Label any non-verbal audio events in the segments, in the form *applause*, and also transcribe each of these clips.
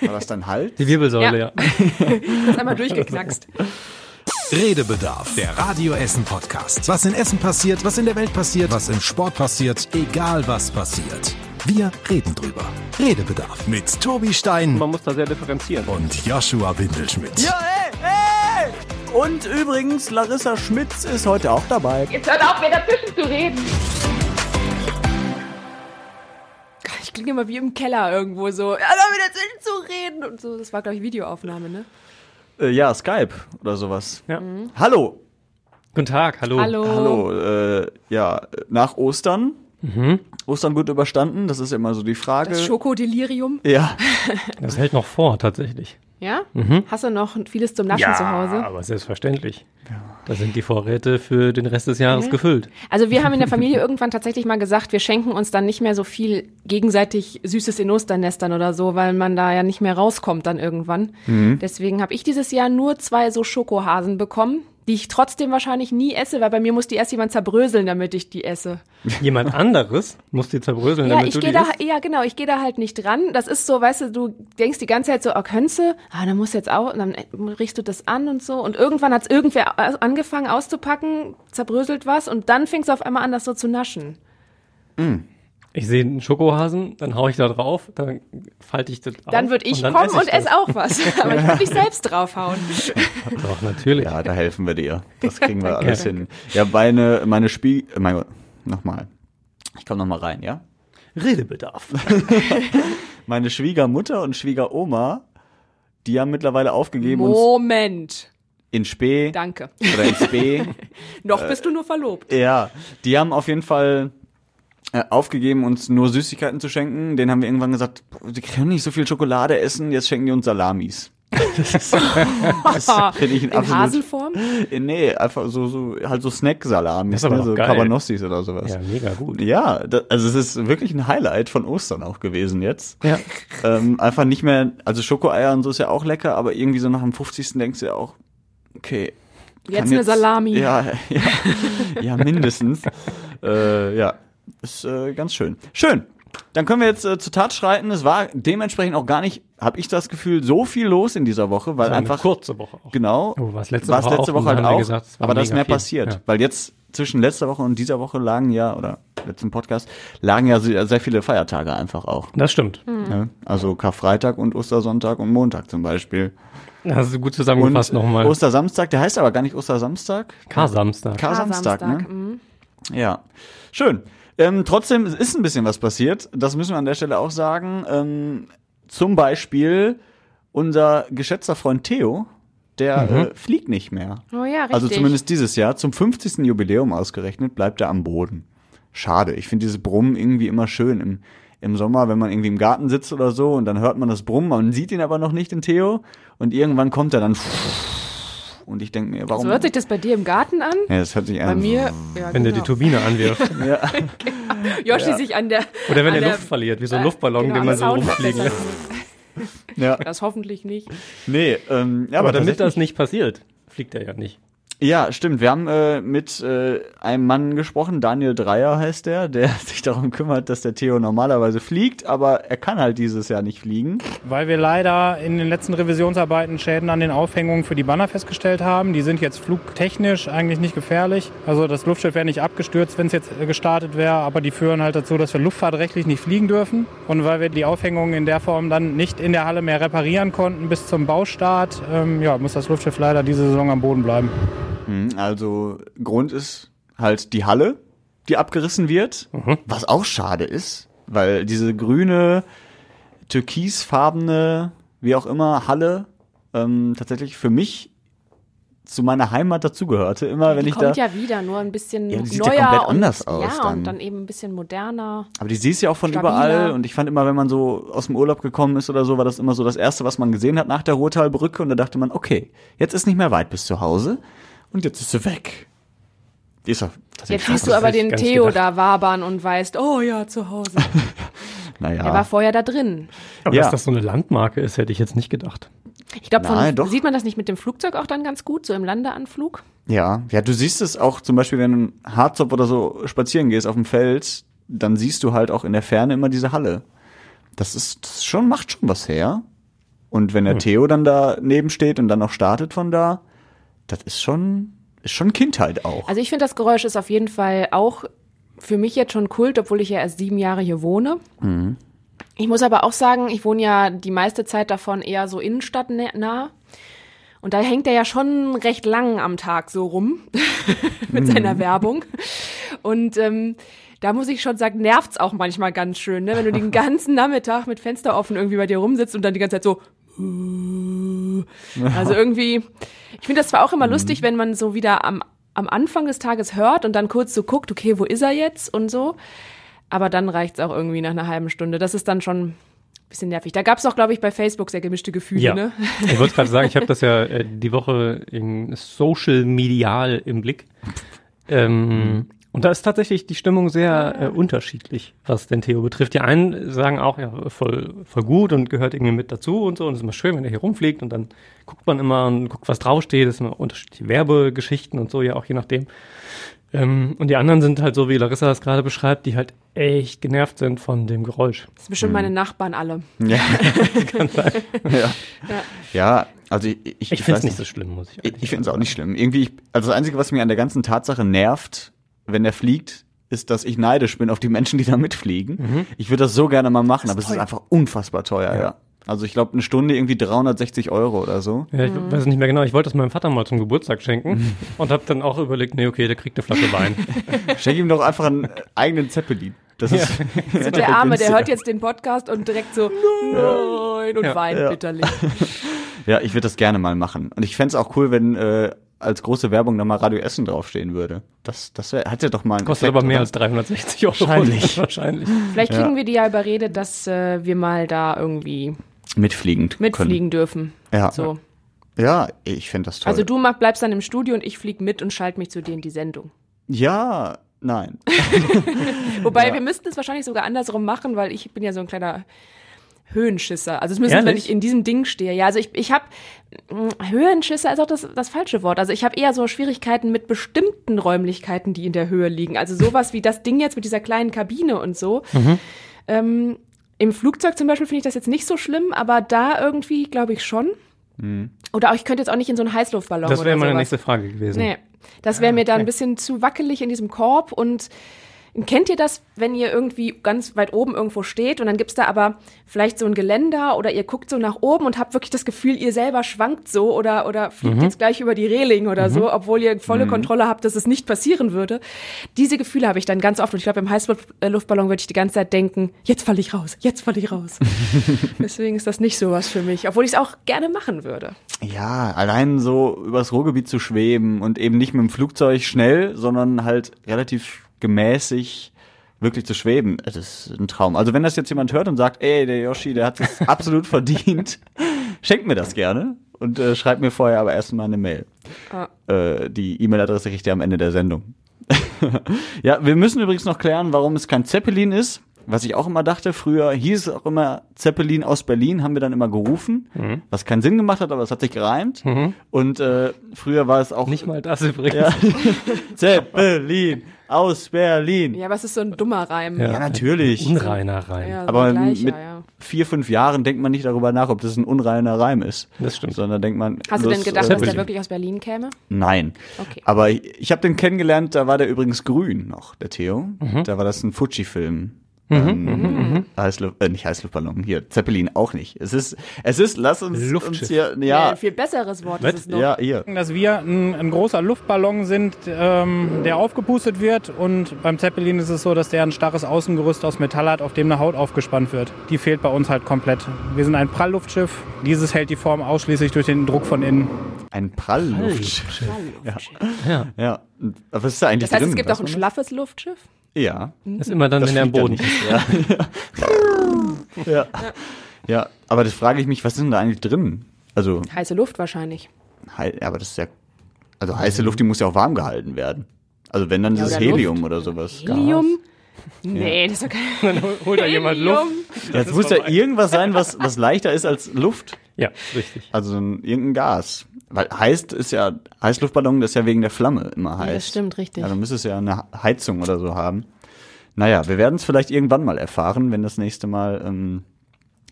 War das dein Hals? Die Wirbelsäule, ja. Ist *laughs* einmal durchgeknackst. Redebedarf, der Radio Essen Podcast. Was in Essen passiert, was in der Welt passiert, was im Sport passiert, egal was passiert. Wir reden drüber. Redebedarf mit Tobi Stein Man muss da sehr differenzieren. und Joshua Windelschmidt. Ja, ey, ey! Und übrigens, Larissa Schmitz ist heute auch dabei. Jetzt hört auf, mir dazwischen zu reden. Ich klinge immer wie im Keller irgendwo so. Ja, da wieder dazwischen zu reden und so. Das war, glaube ich, Videoaufnahme, ne? Äh, ja, Skype oder sowas. Ja. Hallo. Guten Tag, hallo. Hallo. Hallo. Äh, ja, nach Ostern. Ostern gut überstanden, das ist ja immer so die Frage. Das Schokodelirium. ja, Das hält noch vor, tatsächlich. Ja? Hast du noch vieles zum Naschen zu Hause? aber selbstverständlich. Da sind die Vorräte für den Rest des Jahres Ja. gefüllt. Also wir haben in der Familie *laughs* irgendwann tatsächlich mal gesagt, wir schenken uns dann nicht mehr so viel gegenseitig Süßes in Osternestern oder so, weil man da ja nicht mehr rauskommt dann irgendwann. Deswegen habe ich dieses Jahr nur zwei so Schokohasen bekommen, die ich trotzdem wahrscheinlich nie esse, weil bei mir muss die erst jemand zerbröseln, damit ich die esse. Jemand anderes muss die zerbröseln, Ja, damit ich du gehe die da, isst. ja genau, ich gehe da halt nicht dran. Das ist so, weißt du, du denkst die ganze Zeit so, oh, könntest ah, dann musst du jetzt auch, dann riechst du das an und so. Und irgendwann hat's irgendwer au- angefangen auszupacken, zerbröselt was und dann fing's auf einmal an, das so zu naschen. Ich sehe einen Schokohasen, dann hau ich da drauf, dann falte ich das auf. Dann würde ich und dann kommen esse und das. esse auch was. *laughs* Aber ich würde nicht selbst draufhauen. *laughs* Doch, natürlich. ja, da helfen wir dir. Das *laughs* kriegen wir alles hin. Ja, meine, meine Spiel, äh, mein Gott, nochmal. Ich komme nochmal rein, ja? Redebedarf. Meine Schwiegermutter und Schwiegeroma, die haben mittlerweile aufgegeben, Moment. in Spee Danke. oder in Spee Noch bist du nur verlobt. Ja, die haben auf jeden Fall aufgegeben, uns nur Süßigkeiten zu schenken. Den haben wir irgendwann gesagt, die können nicht so viel Schokolade essen, jetzt schenken die uns Salamis. *laughs* das *laughs* finde ich ein In absolut. Hasenform? Äh, Nee, einfach so, so halt so Das aber ne, so geil. Cabanossis oder sowas. Ja, mega gut. Ja, da, also es ist wirklich ein Highlight von Ostern auch gewesen jetzt. Ja. Ähm, einfach nicht mehr, also Schokoeier und so ist ja auch lecker, aber irgendwie so nach dem 50. denkst du ja auch, okay. Jetzt kann eine Salami. Ja, ja, ja *laughs* mindestens. äh, ja, ist äh, ganz schön. Schön. Dann können wir jetzt äh, zur Tat schreiten. Es war dementsprechend auch gar nicht, habe ich das Gefühl, so viel los in dieser Woche, weil war eine einfach kurze Woche auch. Genau. Oh, war's letzte Woche letzte auch, Woche halt auch. gesagt, es aber da ist mehr viel. passiert. Ja. Weil jetzt zwischen letzter Woche und dieser Woche lagen ja, oder letzten Podcast, lagen ja sehr sehr viele Feiertage einfach auch. Das stimmt. Ne? Also Karfreitag und Ostersonntag und Montag zum Beispiel. Das hast du gut zusammengefasst nochmal. Ostersamstag, der heißt aber gar nicht Ostersamstag. Kar-Samstag. Kar-Samstag, ne? mhm. Ja. Schön. Ähm, trotzdem es ist ein bisschen was passiert. Das müssen wir an der Stelle auch sagen. Ähm, zum Beispiel unser geschätzter Freund Theo, der äh, fliegt nicht mehr. Oh ja, richtig. Also zumindest dieses Jahr. Zum 50. Jubiläum ausgerechnet bleibt er am Boden. Schade. Ich finde dieses Brummen irgendwie immer schön im, im Sommer, wenn man irgendwie im Garten sitzt oder so und dann hört man das Brummen, man sieht ihn aber noch nicht, den Theo. Und irgendwann kommt er dann und ich denke mir, warum? So hört sich das bei dir im Garten an? ja, das hört sich Bei an. mir, ja, Wenn der die genau. Turbine anwirft. *laughs* Joshi sich an der. Oder wenn an er Luft verliert, wie so ein äh, Luftballon, genau, den man so rumfliegen lässt. Ja, Das hoffentlich nicht. nee, ähm, ja, Aber aber, damit das nicht passiert, fliegt er ja nicht. Ja, stimmt. Wir haben äh, mit äh, einem Mann gesprochen, Daniel Dreier heißt der, der *laughs* sich darum kümmert, dass der Theo normalerweise fliegt, aber er kann halt dieses Jahr nicht fliegen. Weil wir leider in den letzten Revisionsarbeiten Schäden an den Aufhängungen für die Banner festgestellt haben. Die sind jetzt flugtechnisch eigentlich nicht gefährlich. Also das Luftschiff wäre nicht abgestürzt, wenn es jetzt äh, gestartet wäre, aber die führen halt dazu, dass wir luftfahrtrechtlich nicht fliegen dürfen. Und weil wir die Aufhängungen in der Form dann nicht in der Halle mehr reparieren konnten bis zum Baustart, ähm, ja, muss das Luftschiff leider diese Saison am Boden bleiben. Hm, Also Grund ist halt die Halle, die abgerissen wird, was auch schade ist, weil diese grüne, türkisfarbene, wie auch immer, Halle ähm, tatsächlich für mich zu meiner Heimat dazugehörte. Immer wenn die ich kommt da. ja wieder, nur ein bisschen Ja, die sieht neuer ja komplett und, anders aus Ja, dann. und dann eben ein bisschen moderner. Aber die siehst ja auch von Stabiler. überall und ich fand immer, wenn man so aus dem Urlaub gekommen ist oder so, war das immer so das erste, was man gesehen hat nach der Ruhrtalbrücke und da dachte man, okay, jetzt ist nicht mehr weit bis zu Hause und jetzt ist sie weg. Die ist doch Jetzt siehst du aber den Theo gedacht. da wabern und weißt, oh ja, zu Hause. *laughs* naja. Er war vorher da drin. Aber Ja. dass das so eine Landmarke ist, hätte ich jetzt nicht gedacht. Ich glaube, sieht man das nicht mit dem Flugzeug auch dann ganz gut, so im Landeanflug? Ja, ja, du siehst es auch zum Beispiel, wenn du in Harzop oder so spazieren gehst auf dem Feld, dann siehst du halt auch in der Ferne immer diese Halle. Das ist, das schon, macht schon was her. Und wenn der Theo dann da neben steht und dann noch startet von da, das ist schon, ist schon Kindheit auch. Also ich finde, das Geräusch ist auf jeden Fall auch für mich jetzt schon Kult, obwohl ich ja erst sieben Jahre hier wohne. Ich muss aber auch sagen, ich wohne ja die meiste Zeit davon eher so innenstadtnah. Und da hängt er ja schon recht lang am Tag so rum *laughs* mit seiner Werbung. Und ähm, da muss ich schon sagen, nervt's auch manchmal ganz schön, ne? wenn du den *laughs* ganzen Nachmittag mit Fenster offen irgendwie bei dir rumsitzt und dann die ganze Zeit so. Also irgendwie, ich finde das zwar auch immer lustig, wenn man so wieder am, am Anfang des Tages hört und dann kurz so guckt, okay, wo ist er jetzt und so. Aber dann reicht's auch irgendwie nach einer halben Stunde. Das ist dann schon ein bisschen nervig. Da gab's auch, glaube ich, bei Facebook sehr gemischte Gefühle. Ja. Ne? Ich wollte gerade sagen, ich habe das ja äh, die Woche in Social Medial im Blick. Ähm, und da ist tatsächlich die Stimmung sehr äh, unterschiedlich, was den Theo betrifft. Die einen sagen auch, ja, voll, voll gut und gehört irgendwie mit dazu und so. Und es ist immer schön, wenn er hier rumfliegt und dann guckt man immer und guckt, was draufsteht. Es sind immer unterschiedliche Werbegeschichten und so, ja auch je nachdem. Ähm, und die anderen sind halt so, wie Larissa das gerade beschreibt, die halt echt genervt sind von dem Geräusch. Das sind bestimmt meine Nachbarn alle. *laughs* ja. ja. ja, also ich, ich, Ich finde es nicht so schlimm, muss ich Ich, ich finde es auch nicht schlimm. Irgendwie, ich, also das Einzige, was mir an der ganzen Tatsache nervt, wenn er fliegt, ist, dass ich neidisch bin auf die Menschen, die da mitfliegen. Ich würde das so gerne mal machen, aber es ist einfach unfassbar teuer, ja. Also ich glaube, eine Stunde irgendwie 360 Euro oder so. Ja, ich weiß nicht mehr genau. Ich wollte das meinem Vater mal zum Geburtstag schenken und habe dann auch überlegt, nee, okay, der kriegt eine Flasche Wein. *laughs* Schenk ihm doch einfach einen eigenen Zeppelin. Das *laughs* *laughs* ist Der Arme, der hört jetzt den Podcast und direkt so, nein, und Ja. weint Ja. bitterlich. Ja, ich würde das gerne mal machen. Und ich fänd's auch cool, wenn äh, als große Werbung da mal Radio Essen draufstehen würde. Das, das wär, hat ja doch mal einen Kostet Effekt, aber mehr oder? als 360 Euro. Wahrscheinlich. *laughs* Wahrscheinlich. Vielleicht kriegen Ja. wir die ja überredet, dass äh, wir mal da irgendwie mitfliegend mitfliegen dürfen. Können. Ja, So. ja, ich fänd das toll. Also du mach, bleibst dann im Studio und ich flieg mit und schalte mich zu dir in die Sendung. ja, nein. *laughs* Wobei Ja. wir müssten es wahrscheinlich sogar andersrum machen, weil ich bin ja so ein kleiner Höhenschisser. Also zumindest, wenn Ehrlich? ich in diesem Ding stehe. Ja, also ich, ich habe Höhenschisser ist auch das, das falsche Wort. Also ich habe eher so Schwierigkeiten mit bestimmten Räumlichkeiten, die in der Höhe liegen. Also sowas wie das Ding jetzt mit dieser kleinen Kabine und so. Mhm. Ähm, Im Flugzeug zum Beispiel finde ich das jetzt nicht so schlimm, aber da irgendwie glaube ich schon. Oder auch, ich könnte jetzt auch nicht in so einen Heißluftballon Das wäre meine sowas. nächste Frage gewesen. Nee, das wäre mir da ein bisschen zu wackelig in diesem Korb und kennt ihr das, wenn ihr irgendwie ganz weit oben irgendwo steht und dann gibt's da aber vielleicht so ein Geländer oder ihr guckt so nach oben und habt wirklich das Gefühl, ihr selber schwankt so oder, oder fliegt jetzt gleich über die Reling oder so, obwohl ihr volle Kontrolle habt, dass es nicht passieren würde. Diese Gefühle habe ich dann ganz oft und ich glaube, im Heißluftballon würde ich die ganze Zeit denken, jetzt falle ich raus, jetzt falle ich raus. *laughs* Deswegen ist das nicht so was für mich, obwohl ich es auch gerne machen würde. Ja, allein so übers Ruhrgebiet zu schweben und eben nicht mit dem Flugzeug schnell, sondern halt relativ gemäßig wirklich zu schweben, das ist ein Traum. Also wenn das jetzt jemand hört und sagt, ey, der Yoshi, der hat es *laughs* absolut verdient, schenkt mir das gerne und äh, schreibt mir vorher aber erstmal eine Mail. Ah. Äh, die E-Mail-Adresse kriegt ihr am Ende der Sendung. *laughs* ja, wir müssen übrigens noch klären, warum es kein Zeppelin ist. Was ich auch immer dachte, früher hieß es auch immer Zeppelin aus Berlin, haben wir dann immer gerufen, was keinen Sinn gemacht hat, aber es hat sich gereimt. Und äh, früher war es auch Nicht mal das übrigens. ja. *laughs* Zeppelin aus Berlin. Ja, Ja, aber es ist so ein dummer Reim. Ja. natürlich. Unreiner rein. Ja, so Aber gleicher, mit ja. vier, fünf Jahren denkt man nicht darüber nach, ob das ein unreiner Reim ist. Das stimmt. Sondern denkt man. Hast du bloß, denn gedacht, äh, dass der wirklich aus Berlin käme? Nein. Okay. Aber ich, ich habe den kennengelernt, da war der übrigens grün noch, der Theo. Mhm. Da war das ein Fuji-Film. Ähm, Heißluft, äh, nicht Heißluftballon, hier, Zeppelin auch nicht. Es ist, es ist, lass uns, uns Luftschiff. hier, Ja. ja, ein viel besseres Wort Was? ist es noch. ja, hier. Dass wir ein, ein großer Luftballon sind, ähm, der aufgepustet wird und beim Zeppelin ist es so, dass der ein starres Außengerüst aus Metall hat, auf dem eine Haut aufgespannt wird. Die fehlt bei uns halt komplett. Wir sind ein Prallluftschiff. Dieses hält die Form ausschließlich durch den Druck von innen. Ein Prallluftschiff. Ja. Ja. Und Was ist da eigentlich Das heißt, drin? es gibt auch ein schlaffes Luftschiff? Ja. Das ist immer dann, Das wenn er am Boden ja ist. *laughs* Ja. ja. ja, aber das frage ich mich, was ist denn da eigentlich drin? Also, Heiße Luft wahrscheinlich. hei- aber das ist ja, also heiße Luft, die muss ja auch warm gehalten werden. Also wenn, dann ist Ja, es oder Helium Luft. oder sowas. Helium? Nee, das ist doch *laughs* kein Dann holt da jemand Helium. Luft. Ja, es muss ja irgendwas sein, was, was leichter ist als Luft. Ja, richtig. Also ein, irgendein Gas. Weil heißt ist ja, Heißluftballon, das ist ja wegen der Flamme immer heiß. Ja, das stimmt, richtig. Ja, dann müsste es ja eine Heizung oder so haben. Naja, wir werden es vielleicht irgendwann mal erfahren, wenn das nächste Mal ähm,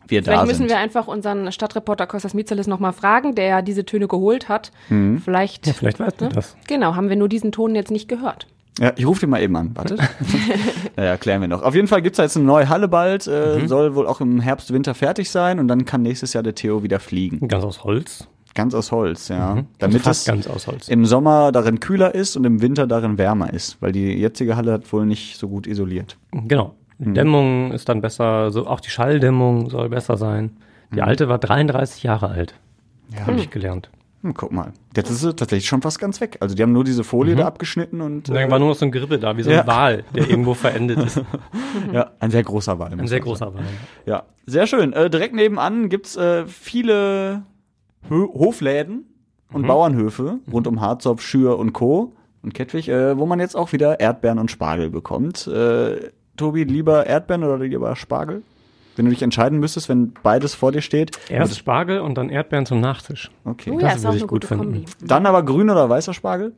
wir da Vielleicht müssen sind. wir einfach unseren Stadtreporter Kostas Mitzelis nochmal fragen, der ja diese Töne geholt hat. Mhm. Vielleicht, Ja, vielleicht weißt du ne? das. Genau, haben wir nur diesen Ton jetzt nicht gehört. Ja, ich rufe den mal eben an. Wartet. *laughs* ja, ja, klären wir noch. Auf jeden Fall gibt's da jetzt eine neue Halle bald. Äh, Mhm. Soll wohl auch im Herbst, Winter fertig sein. Und dann kann nächstes Jahr der Theo wieder fliegen. Ganz aus Holz. Ganz aus Holz, ja. Also Damit fast es ganz aus Holz. im Sommer darin kühler ist und im Winter darin wärmer ist. Weil die jetzige Halle hat wohl nicht so gut isoliert. Genau. Mhm. Dämmung ist dann besser, so auch die Schalldämmung soll besser sein. Mhm. Die alte war 33 Jahre alt. Ja. Habe ich gelernt. Hm, guck mal. Jetzt ist sie tatsächlich schon fast ganz weg. Also die haben nur diese Folie da abgeschnitten und äh, war nur noch so ein Gerippe da, wie so Ja. ein Wal, der irgendwo verendet ist. *laughs* ja, ein sehr großer Wal. Ein sehr großer Wal. Ja, sehr schön. Äh, direkt nebenan gibt's äh, viele Hö Hofläden und Bauernhöfe rund um Harzopf, Schür und Co. und Kettwig, äh, wo man jetzt auch wieder Erdbeeren und Spargel bekommt. Äh, Tobi, lieber Erdbeeren oder lieber Spargel? Wenn du dich entscheiden müsstest, wenn beides vor dir steht. Erst Spargel und dann Erdbeeren zum Nachtisch. Okay. Oh das ja, auch würde ich gut finden. Kombi. Dann aber grün oder weißer Spargel?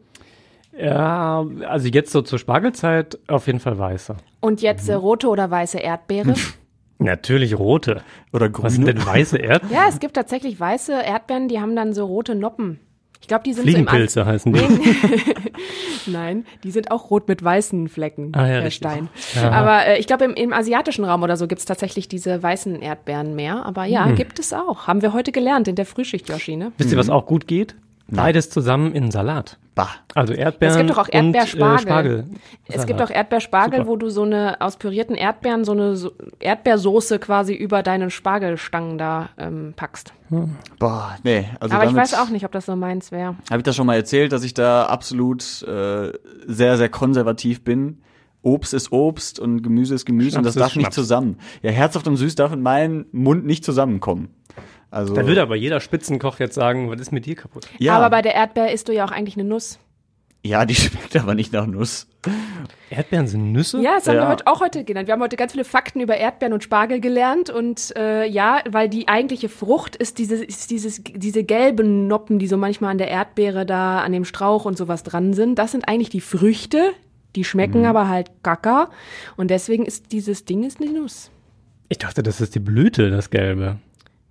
Ja, also jetzt so zur Spargelzeit auf jeden Fall weißer. Und jetzt Mhm. äh, rote oder weiße Erdbeere? *laughs* Natürlich rote. Oder Was sind grüne? denn weiße Erdbeeren? ja, es gibt tatsächlich weiße Erdbeeren, die haben dann so rote Noppen. Ich glaube, die sind Fliegenpilze heißen die. so im As Nein, die sind auch rot mit weißen Flecken, Ah, ja, Herr richtig. Stein. Ja. Aber äh, ich glaube, im, im asiatischen Raum oder so gibt es tatsächlich diese weißen Erdbeeren mehr. Aber ja, Hm. gibt es auch. Haben wir heute gelernt in der Frühschicht, Yoshi, ne? Wisst ihr, was auch gut geht? Beides zusammen in Salat. Bah. Also Erdbeeren Es gibt doch auch und Erdbeerspargel. äh, Spargel. Es gibt auch Erdbeerspargel, Super. wo du so eine aus pürierten Erdbeeren so eine so Erdbeersoße quasi über deinen Spargelstangen da ähm, packst. Boah, nee. Also Aber ich weiß auch nicht, ob das so meins wäre. Habe ich das schon mal erzählt, dass ich da absolut äh, sehr, sehr konservativ bin. Obst ist Obst und Gemüse ist Gemüse und Schnaps das ist darf nicht zusammen. Ja, herzhaft und süß darf in meinem Mund nicht zusammenkommen. Also, Da würde aber jeder Spitzenkoch jetzt sagen, was ist mit dir kaputt? ja, Aber bei der Erdbeer isst du ja auch eigentlich eine Nuss. ja, die *laughs* schmeckt aber nicht nach Nuss. Erdbeeren sind Nüsse? Ja, das haben Ja. wir heute auch heute gelernt. Wir haben heute ganz viele Fakten über Erdbeeren und Spargel gelernt und äh, ja, weil die eigentliche Frucht ist, diese, ist dieses, diese gelben Noppen, die so manchmal an der Erdbeere da an dem Strauch und sowas dran sind. Das sind eigentlich die Früchte, die schmecken aber halt gacker und deswegen ist dieses Ding ist eine Nuss. Ich dachte, das ist die Blüte, das Gelbe.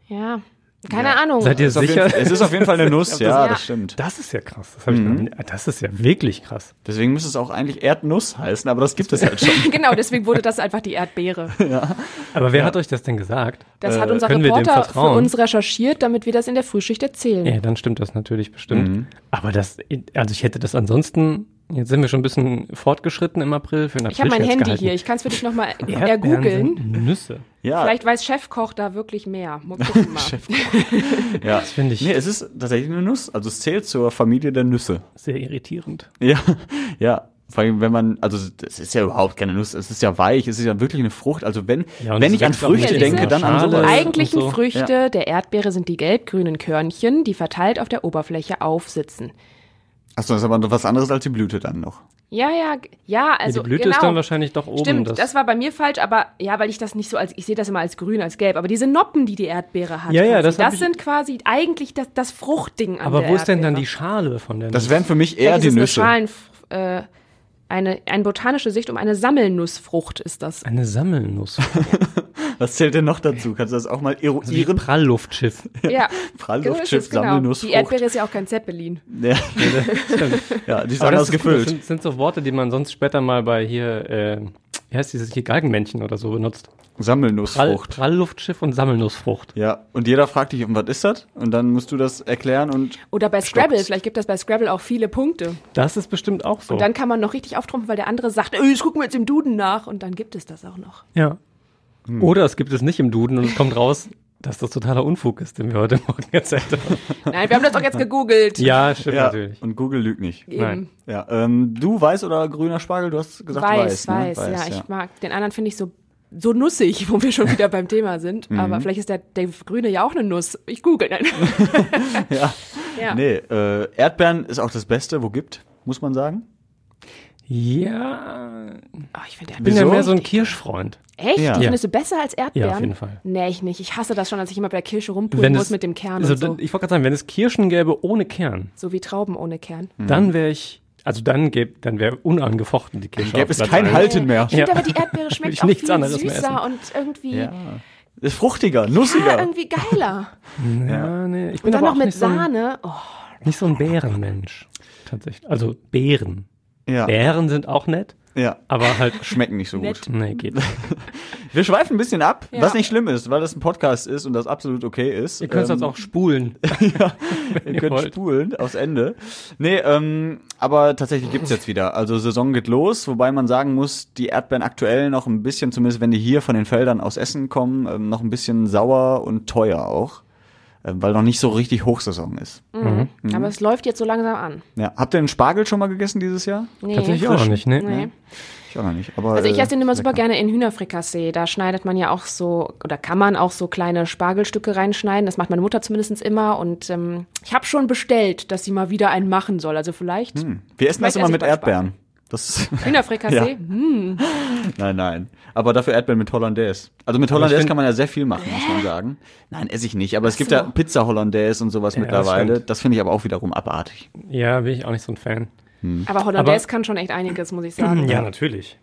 Ja, keine Ahnung. Seid ihr auf sicher? jeden, es ist auf jeden Fall eine *laughs* Nuss, ja, Ja. das stimmt. Das ist ja krass. Das, hab ich noch nie, das ist ja wirklich krass. Deswegen müsste es auch eigentlich Erdnuss heißen, aber das gibt es halt schon. *laughs* genau, deswegen wurde das einfach die Erdbeere. *laughs* Aber wer hat euch das denn gesagt? Das hat Äh, unser Reporter für uns recherchiert, damit wir das in der Frühschicht erzählen. Ja, dann stimmt das natürlich bestimmt. Mhm. Aber das, also ich hätte das ansonsten, jetzt sind wir schon ein bisschen fortgeschritten im April für einen Ich habe mein Handy gehalten. hier, ich kann es für dich nochmal *laughs* ergoogeln. Nüsse. Ja, Vielleicht weiß Chefkoch da wirklich mehr. Mal gucken *laughs* mal. *laughs* ja. Das finde ich Nee, es ist tatsächlich eine Nuss. Also es zählt zur Familie der Nüsse. sehr irritierend. Ja, ja. Vor allem, wenn man, also das ist ja überhaupt keine Nuss, es ist ja weich, es ist ja wirklich eine Frucht. Also wenn, Ja, wenn es ich an Früchte denke, dann an Schale. sowas. und Eigentlichen so. Früchte der Erdbeere sind die gelb-grünen Körnchen, die verteilt auf der Oberfläche aufsitzen. Achso, das ist aber was anderes als die Blüte dann noch. Ja, ja, ja, also die Blüte genau. ist dann wahrscheinlich doch oben. Stimmt, das, das, war bei mir falsch, aber ja, weil ich das nicht so als, ich sehe das immer als grün, als gelb, aber diese Noppen, die die Erdbeere hat, Ja, ja, quasi, das das sind quasi eigentlich das, das Fruchtding an aber der wo ist denn dann die. Schale von der Das Nuss? wären für mich eher die Nüsse. Eine, Schalen, äh, eine, eine botanische Sicht um eine Sammelnussfrucht ist das. Eine Sammelnuss. *laughs* Was zählt denn noch dazu? Kannst du das auch mal Also eruieren? Prallluftschiff. *laughs* Ja, Prallluftschiff, genau. Sammelnussfrucht. Die Erdbeere ist ja auch kein Zeppelin. Ja, *laughs* ja, die ist Aber das, anders ist gut. das gefüllt. sind, sind so Worte, die man sonst später mal bei hier, äh, wie heißt dieses hier, Galgenmännchen oder so benutzt. Prall, Sammelnussfrucht. Prallluftschiff und Sammelnussfrucht. Ja, und jeder fragt dich, was ist das? Und dann musst du das erklären und Oder bei Scrabble, Stopp's. vielleicht gibt das bei Scrabble auch viele Punkte. Das ist bestimmt auch so. Und dann kann man noch richtig auftrumpfen, weil der andere sagt, das gucken wir jetzt im Duden nach. Und dann gibt es das auch noch. ja. Hm. Oder es gibt es nicht im Duden und es kommt raus, dass das totaler Unfug ist, den wir heute *laughs* Morgen erzählt haben. Nein, wir haben das doch jetzt gegoogelt. Ja, stimmt ja, natürlich. und Google lügt nicht. Eben. Nein. Ja, ähm, du weiß oder grüner Spargel? Du hast gesagt Weiß, weiß. ne? weiß, ja. Ich mag den anderen finde ich so so nussig, *laughs* wo wir schon wieder beim Thema sind. Mhm. Aber vielleicht ist der, der Grüne ja auch eine Nuss. Ich google. Nein. *laughs* ja. ja. Nee, äh, Erdbeeren ist auch das Beste, wo gibt, muss man sagen. Ja, Oh, ich finde ich bin ja mehr so ein Kirschfreund. Echt? Ja. Die Ja. findest du besser als Erdbeeren? Ja, auf jeden Fall. Nee, ich nicht. Ich hasse das schon, als ich immer bei der Kirsche rumpulen Wenn muss es- mit dem Kern Also, und so. Ich wollte gerade sagen, wenn es Kirschen gäbe ohne Kern, So wie Trauben ohne Kern. dann wäre ich, also dann gäbe, dann wäre unangefochten die Kirsche. Gäbe auf es kein. Halten mehr. Ich finde aber, die Erdbeere *laughs* schmeckt auch nichts viel anderes mehr süßer und irgendwie Ja. Ist fruchtiger, Ja, nussiger. irgendwie geiler. Ja, nee, ich bin Und dann aber noch auch mit nicht so, ein, Sahne. Oh, nicht so ein Bärenmensch. Tatsächlich. Also Beeren. Ja, Bären sind auch nett, ja. aber halt, *laughs* Schmecken nicht so Nett. gut. nee, geht nicht. *laughs* Wir schweifen ein bisschen ab, Ja. was nicht schlimm ist, weil das ein Podcast ist und das absolut okay ist. Ihr könnt es Ähm, jetzt auch spulen. *laughs* ihr ihr könnt wollt. spulen aufs Ende. Nee, ähm, aber tatsächlich gibt's jetzt wieder. Also Saison geht los, wobei man sagen muss, die Erdbeeren aktuell noch ein bisschen, zumindest wenn die hier von den Feldern aus Essen kommen, ähm, noch ein bisschen sauer und teuer auch. Ähm, weil noch nicht so richtig Hochsaison ist. Mhm. Aber es läuft jetzt so langsam an. Ja. Habt ihr den Spargel schon mal gegessen dieses Jahr? Nee. Tatsächlich auch noch nicht, ne? Nee. Ich auch noch nicht. Aber, Also ich äh, esse den immer ist super gerne in Hühnerfrikassee. Da schneidet man ja auch so, oder kann man auch so kleine Spargelstücke reinschneiden. Das macht meine Mutter zumindest immer. Und ähm, ich habe schon bestellt, dass sie mal wieder einen machen soll. Also vielleicht Wir essen das immer esse mit Erdbeeren. Das Hühnerfrikassee. *laughs* Ja. Hm. Nein, nein. Aber dafür Erdbeeren mit Hollandaise. Also mit Hollandaise find- kann man ja sehr viel machen, muss man sagen. Nein, esse ich nicht. Aber es gibt ja Pizza Hollandaise und sowas Ja, das mittlerweile. stimmt. Das finde ich aber auch wiederum abartig. Ja, bin ich auch nicht so ein Fan. Aber Hollandaise kann schon echt einiges, muss ich sagen. Ja, natürlich.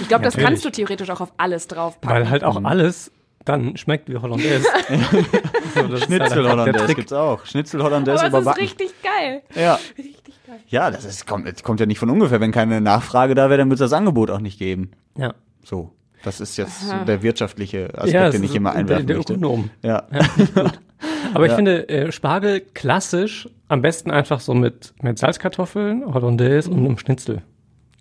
Ich glaube, das kannst du theoretisch auch auf alles draufpacken. Weil halt auch alles dann schmeckt wie Hollandaise. *laughs* *laughs* so, das ist halt Schnitzel der Hollandaise gibt's auch. Schnitzel Hollandaise Aber es ist überbacken. richtig geil. Ja. Richtig geil. Ja, das ist, kommt, das kommt ja nicht von ungefähr. Wenn keine Nachfrage da wäre, dann würde es das Angebot auch nicht geben. Ja. So. Das ist jetzt so der wirtschaftliche Aspekt, Ja, den ich ist immer der- einwerfen der möchte. Ökonom. Ja. *laughs* Aber ich finde äh, Spargel klassisch am besten einfach so mit, mit Salzkartoffeln, Hollandaise und einem Schnitzel.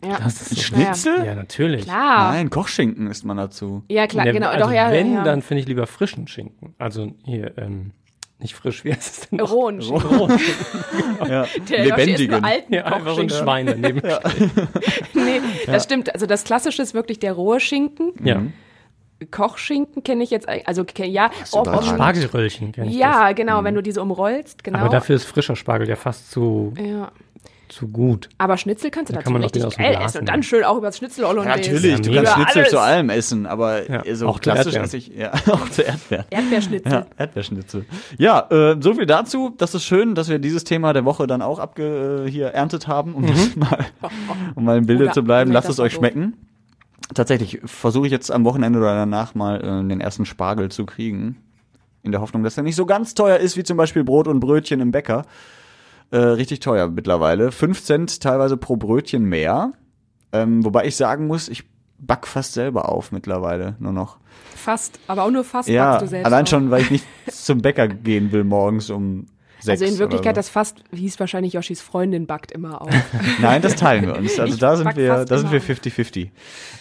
Ja. Das ist so. Schnitzel? Ja, natürlich. Klar. Nein, Kochschinken isst man dazu. Ja, klar, Ne, genau. also Doch, ja, wenn, ja. dann finde ich lieber frischen Schinken. Also hier, ähm, nicht frisch, wie heißt es denn? Rohen. Ja. Der Yoshi ist Lebendigen. nur alten Ja, einfach so ein. Schwein daneben. *laughs* Ja. Nee, das stimmt. Also das Klassische ist wirklich der rohe Schinken. ja. Kochschinken kenne ich jetzt, eigentlich- also ja, oh, oh, Spargelröllchen kenn ich ja, genau, wenn du diese umrollst, genau. das. Aber dafür ist frischer Spargel ja fast zu, ja. Zu gut. Aber Schnitzel kannst du Da dazu kann man geil essen und dann schön auch über das Schnitzel Hollandaise. Natürlich, du Ja, kannst mega. Schnitzel Alles. zu allem essen, aber Ja, so auch klassisch esse ich, ja, *laughs* auch zu Erdbeeren. Erdbeerschnitzel. Ja, Erdbeerschnitzel. Ja, äh, so viel dazu. Das ist schön, dass wir dieses Thema der Woche dann auch abge äh, hier erntet haben, um das *laughs* mal, um mal im Bilde Oder zu bleiben. Lasst es euch schmecken. Tatsächlich versuche ich jetzt am Wochenende oder danach mal äh, den ersten Spargel zu kriegen. In der Hoffnung, dass er nicht so ganz teuer ist wie zum Beispiel Brot und Brötchen im Bäcker. Äh, richtig teuer mittlerweile. Fünf Cent teilweise pro Brötchen mehr. Ähm, wobei ich sagen muss, ich back fast selber auf mittlerweile nur noch. Fast, aber auch nur fast Ja, backst du selbst allein auf. schon, weil ich nicht *laughs* zum Bäcker gehen will morgens um sechs. Also in Wirklichkeit, das fast hieß wahrscheinlich Yoshis Freundin backt immer auf. *laughs* Nein, das teilen wir uns. Also Ich da sind wir, da sind wir immer. 50-50.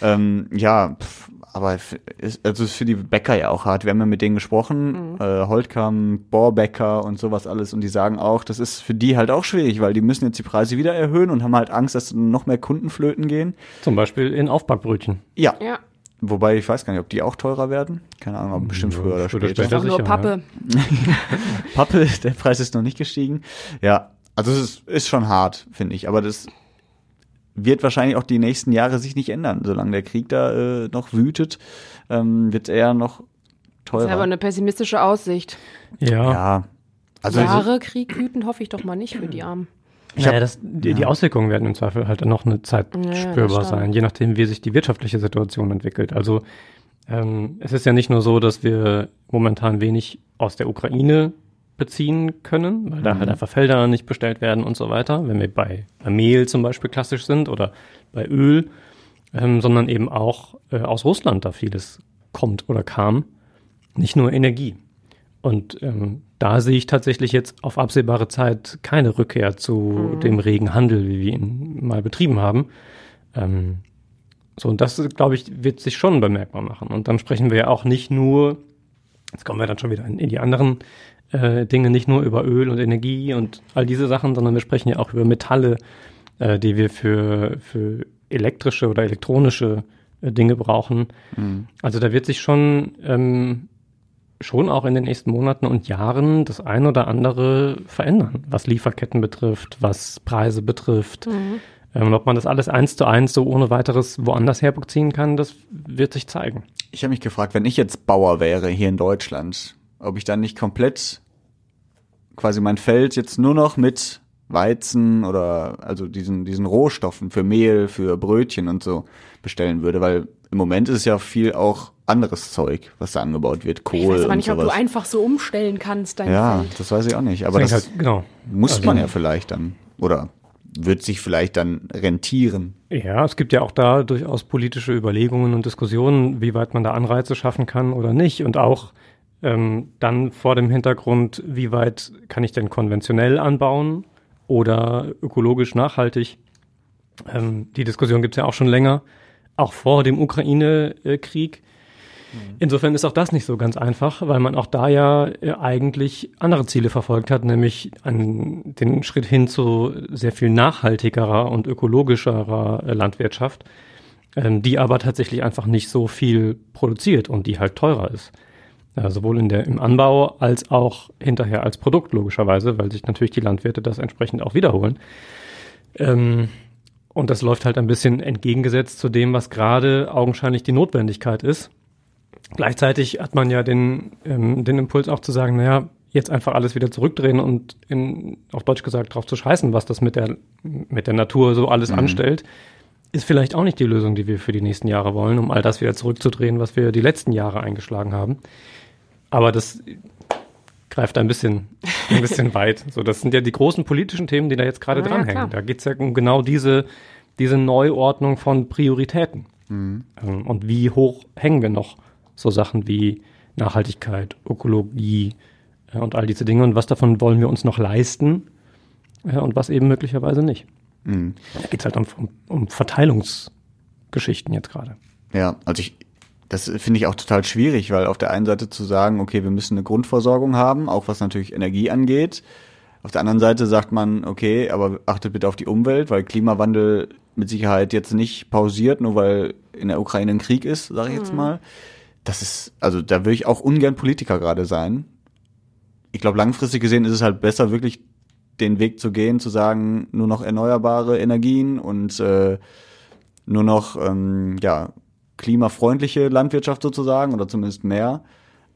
Ähm, ja, pff, aber ist, also ist für die Bäcker ja auch hart. Wir haben ja mit denen gesprochen, Mhm. äh, Holtkam, Bohrbäcker und sowas alles und die sagen auch, das ist für die halt auch schwierig, weil die müssen jetzt die Preise wieder erhöhen und haben halt Angst, dass noch mehr Kunden flöten gehen. Zum Beispiel in Aufbackbrötchen. Ja, ja, wobei ich weiß gar nicht, ob die auch teurer werden. Keine Ahnung, aber bestimmt früher oder später. später. ist auch nur Pappe. *laughs* Pappe, *laughs* der Preis ist noch nicht gestiegen. Ja, also es ist, ist schon hart, finde ich. Aber das wird wahrscheinlich auch die nächsten Jahre sich nicht ändern. Solange der Krieg da äh, noch wütet, ähm, wird es eher noch Das teurer. ist aber eine pessimistische Aussicht. Ja. ja, also Jahre Krieg hüten hoffe ich doch mal nicht für die Armen. Ich naja, hab- das, die, die Auswirkungen werden im Zweifel halt noch eine Zeit Ja, ja, spürbar sein, je nachdem, wie sich die wirtschaftliche Situation entwickelt. Also ähm, es ist ja nicht nur so, dass wir momentan wenig aus der Ukraine beziehen können, weil da halt einfach Felder nicht bestellt werden und so weiter, wenn wir bei, bei Mehl zum Beispiel klassisch sind oder bei Öl, ähm, sondern eben auch äh, aus Russland da vieles kommt oder kam, nicht nur Energie. Und ähm, da sehe ich tatsächlich jetzt auf absehbare Zeit keine Rückkehr zu dem regen Handel, wie wir ihn mal betrieben haben. Ähm, so, und das, glaube ich, wird sich schon bemerkbar machen. Und dann sprechen wir ja auch nicht nur, jetzt kommen wir dann schon wieder in, in die anderen äh, Dinge, nicht nur über Öl und Energie und all diese Sachen, sondern wir sprechen ja auch über Metalle, äh, die wir für, für elektrische oder elektronische äh, Dinge brauchen. Also da wird sich schon ähm, schon auch in den nächsten Monaten und Jahren das ein oder andere verändern, was Lieferketten betrifft, was Preise betrifft. Ähm, und ob man das alles eins zu eins so ohne weiteres woanders herbeziehen kann, das wird sich zeigen. ich habe mich gefragt, wenn ich jetzt Bauer wäre hier in Deutschland, ob ich dann nicht komplett quasi mein Feld jetzt nur noch mit Weizen oder also diesen, diesen Rohstoffen für Mehl, für Brötchen und so bestellen würde, weil im Moment ist es ja viel auch anderes Zeug, was da angebaut wird, Kohl Ich weiß aber und nicht, ob du sowas. einfach so umstellen kannst, dein Ja, Feld. das weiß ich auch nicht. Aber Das das, halt, genau. muss Also- man ja vielleicht dann. Oder wird sich vielleicht dann rentieren. Ja, es gibt ja auch da durchaus politische Überlegungen und Diskussionen, wie weit man da Anreize schaffen kann oder nicht. Und auch ähm, dann vor dem Hintergrund, wie weit kann ich denn konventionell anbauen oder ökologisch nachhaltig. Ähm, die Diskussion gibt es ja auch schon länger, auch vor dem Ukraine-Krieg. Insofern ist auch das nicht so ganz einfach, weil man auch da ja äh, eigentlich andere Ziele verfolgt hat, nämlich an den Schritt hin zu sehr viel nachhaltigerer und ökologischerer äh, Landwirtschaft, ähm, die aber tatsächlich einfach nicht so viel produziert und die halt teurer ist. Äh, sowohl in der, im Anbau als auch hinterher als Produkt logischerweise, weil sich natürlich die Landwirte das entsprechend auch wiederholen. Ähm, und das läuft halt ein bisschen entgegengesetzt zu dem, was gerade augenscheinlich die Notwendigkeit ist. Gleichzeitig hat man ja den, ähm, den Impuls auch zu sagen, naja, jetzt einfach alles wieder zurückdrehen und in, auf Deutsch gesagt drauf zu scheißen, was das mit der, mit der Natur so alles anstellt, ist vielleicht auch nicht die Lösung, die wir für die nächsten Jahre wollen, um all das wieder zurückzudrehen, was wir die letzten Jahre eingeschlagen haben. Aber das greift ein bisschen, ein bisschen *laughs* weit. So, das sind ja die großen politischen Themen, die da jetzt gerade Ja, ja, dranhängen. klar. da geht's ja um genau diese, diese Neuordnung von Prioritäten. Ähm, Und wie hoch hängen wir noch so Sachen wie Nachhaltigkeit, Ökologie äh, und all diese Dinge und was davon wollen wir uns noch leisten äh, und was eben möglicherweise nicht. Mhm. Da geht's halt um, um, um Verteilungsgeschichten jetzt gerade. Ja, also ich, das finde ich auch total schwierig, weil auf der einen Seite zu sagen, okay, wir müssen eine Grundversorgung haben, auch was natürlich Energie angeht. Auf der anderen Seite sagt man, okay, aber achtet bitte auf die Umwelt, weil Klimawandel mit Sicherheit jetzt nicht pausiert, nur weil in der Ukraine ein Krieg ist, sage ich jetzt mal. Das ist, also da will ich auch ungern Politiker gerade sein. Ich glaube, langfristig gesehen ist es halt besser, wirklich den Weg zu gehen, zu sagen, nur noch erneuerbare Energien und äh, nur noch ähm, ja, klimafreundliche Landwirtschaft sozusagen oder zumindest mehr.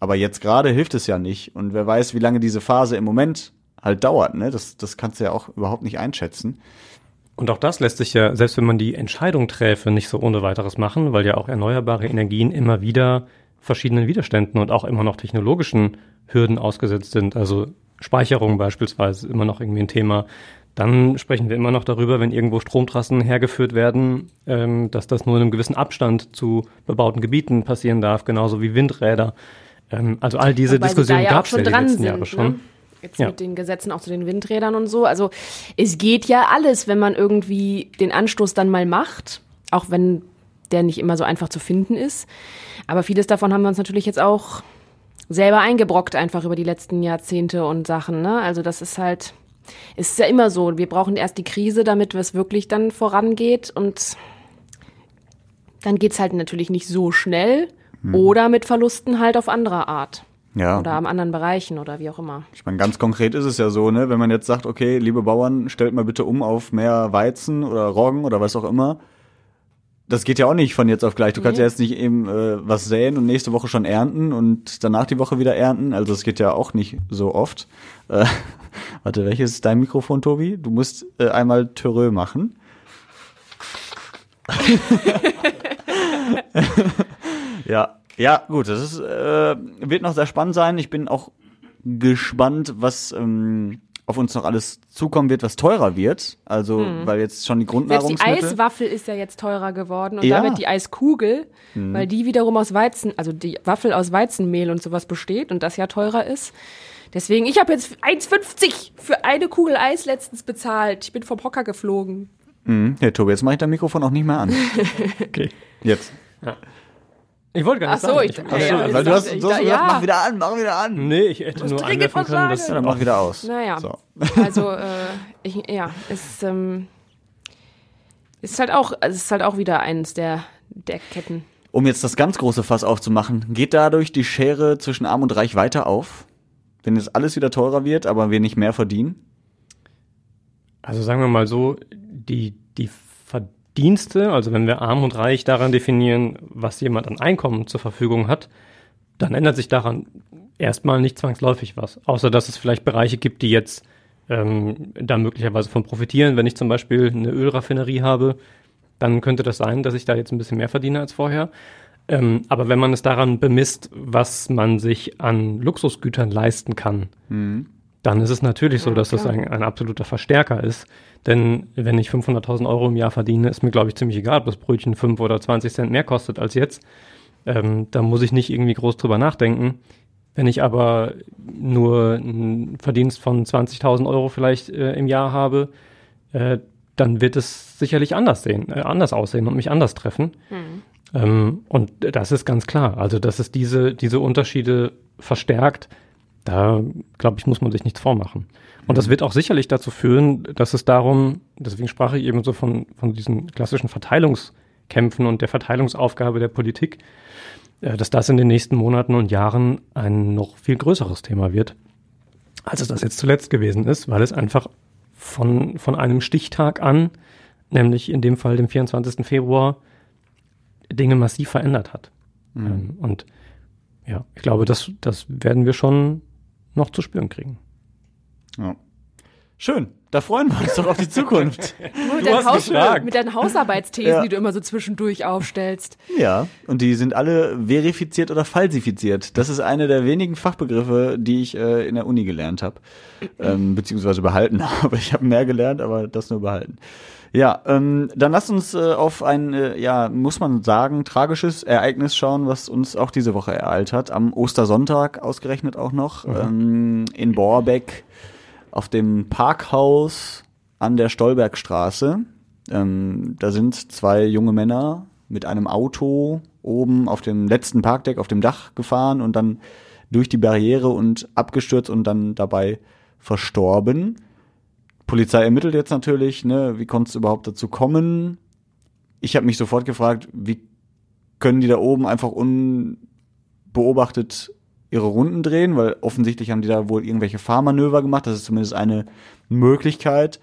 Aber jetzt gerade hilft es ja nicht. Und wer weiß, wie lange diese Phase im Moment halt dauert. Ne? Das, das kannst du ja auch überhaupt nicht einschätzen. Und auch das lässt sich ja, selbst wenn man die Entscheidung träfe, nicht so ohne weiteres machen, weil ja auch erneuerbare Energien immer wieder verschiedenen Widerständen und auch immer noch technologischen Hürden ausgesetzt sind. Also Speicherung beispielsweise ist immer noch irgendwie ein Thema. Dann sprechen wir immer noch darüber, wenn irgendwo Stromtrassen hergeführt werden, ähm, dass das nur in einem gewissen Abstand zu bebauten Gebieten passieren darf, genauso wie Windräder. Ähm, also all diese Wobei Diskussionen ja gab es ja die letzten sind, Jahre schon. Ne? Jetzt Ja. mit den Gesetzen auch zu den Windrädern und so. Also es geht ja alles, wenn man irgendwie den Anstoß dann mal macht, auch wenn der nicht immer so einfach zu finden ist. Aber vieles davon haben wir uns natürlich jetzt auch selber eingebrockt, einfach über die letzten Jahrzehnte und Sachen. Ne? Also das ist halt, ist ja immer so. Wir brauchen erst die Krise, damit es wirklich dann vorangeht und dann geht's halt natürlich nicht so schnell oder mit Verlusten halt auf andere Art. Ja. Oder an anderen Bereichen oder wie auch immer. Ich meine, ganz konkret ist es ja so, ne, wenn man jetzt sagt, okay, liebe Bauern, stellt mal bitte um auf mehr Weizen oder Roggen oder was auch immer. Das geht ja auch nicht von jetzt auf gleich. Du kannst Nee. ja jetzt nicht eben äh, was säen und nächste Woche schon ernten und danach die Woche wieder ernten. Also es geht ja auch nicht so oft. Äh, *laughs* warte, welches ist dein Mikrofon, Tobi? Du musst äh, einmal Törö machen. *laughs* *laughs* ja, ja, gut, das ist, äh, wird noch sehr spannend sein. Ich bin auch gespannt, was ähm, auf uns noch alles zukommen wird, was teurer wird. Also, weil jetzt schon die Hm. Selbst die Grundnahrungsmittel. Eiswaffel ist ja jetzt teurer geworden und Ja. Damit die Eiskugel, weil die wiederum aus Weizen, also die Waffel aus Weizenmehl und sowas besteht und das ja teurer ist. Deswegen, ich habe jetzt 1,50 für eine Kugel Eis letztens bezahlt. Ich bin vom Hocker geflogen. Mhm. Ja, Tobi, jetzt mache ich dein Mikrofon auch nicht mehr an. *laughs* Okay. Jetzt. Ich wollte gar Ach nicht so, sagen. ich, ja, Achso, ja, weil ich du hast, dachte- du hast ich gesagt, dachte, mach wieder an, mach wieder an. Nee, ich hätte nur was können, dass Ja, dann mach wieder aus. Naja. So. Also, äh, ich, ja, es ähm, ist halt auch, es ist halt auch wieder eines der, der Ketten. Um jetzt das ganz große Fass aufzumachen, geht dadurch die Schere zwischen Arm und Reich weiter auf? Wenn jetzt alles wieder teurer wird, aber wir nicht mehr verdienen? Also sagen wir mal so, die, die Verdienste, also wenn wir arm und reich daran definieren, was jemand an Einkommen zur Verfügung hat, dann ändert sich daran erstmal nicht zwangsläufig was. Außer dass es vielleicht Bereiche gibt, die jetzt ähm, da möglicherweise von profitieren. Wenn ich zum Beispiel eine Ölraffinerie habe, dann könnte das sein, dass ich da jetzt ein bisschen mehr verdiene als vorher. Ähm, aber wenn man es daran bemisst, was man sich an Luxusgütern leisten kann, dann ist es natürlich so, Ja, dass das klar. ein, ein absoluter Verstärker ist. Denn wenn ich 500.000 Euro im Jahr verdiene, ist mir, glaube ich, ziemlich egal, ob das Brötchen 5 oder 20 Cent mehr kostet als jetzt. Ähm, da muss ich nicht irgendwie groß drüber nachdenken. Wenn ich aber nur einen Verdienst von 20.000 Euro vielleicht äh, im Jahr habe, äh, dann wird es sicherlich anders sehen, äh, anders aussehen und mich anders treffen. Ähm, und das ist ganz klar. Also, dass es diese, diese Unterschiede verstärkt, da, glaube ich, muss man sich nichts vormachen. Und das wird auch sicherlich dazu führen, dass es darum, deswegen sprach ich eben so von, von diesen klassischen Verteilungskämpfen und der Verteilungsaufgabe der Politik, äh, dass das in den nächsten Monaten und Jahren ein noch viel größeres Thema wird, als es das jetzt zuletzt gewesen ist, weil es einfach von, von einem Stichtag an, nämlich in dem Fall dem 24. Februar, Dinge massiv verändert hat. Ähm, und ja, ich glaube, das, das werden wir schon noch zu spüren kriegen. Ja. Schön. Da freuen wir uns doch auf die Zukunft. *laughs* Nur mit, Du deinen hast Haus gefragt. mit deinen Hausarbeitsthesen, Ja. die du immer so zwischendurch aufstellst. Ja, und die sind alle verifiziert oder falsifiziert. Das ist eine der wenigen Fachbegriffe, die ich äh, in der Uni gelernt habe, ähm, beziehungsweise behalten *laughs* habe. Ich habe mehr gelernt, aber das nur behalten. Ja, ähm, dann lasst uns äh, auf ein, äh, ja, muss man sagen, tragisches Ereignis schauen, was uns auch diese Woche ereilt hat. Am Ostersonntag ausgerechnet auch noch ähm, in Borbeck auf dem Parkhaus an der Stolbergstraße. Ähm, da sind zwei junge Männer mit einem Auto oben auf dem letzten Parkdeck auf dem Dach gefahren und dann durch die Barriere und abgestürzt und dann dabei verstorben. Polizei ermittelt jetzt natürlich, ne, wie konnte es überhaupt dazu kommen? Ich habe mich sofort gefragt, wie können die da oben einfach unbeobachtet ihre Runden drehen, weil offensichtlich haben die da wohl irgendwelche Fahrmanöver gemacht. Das ist zumindest eine Möglichkeit.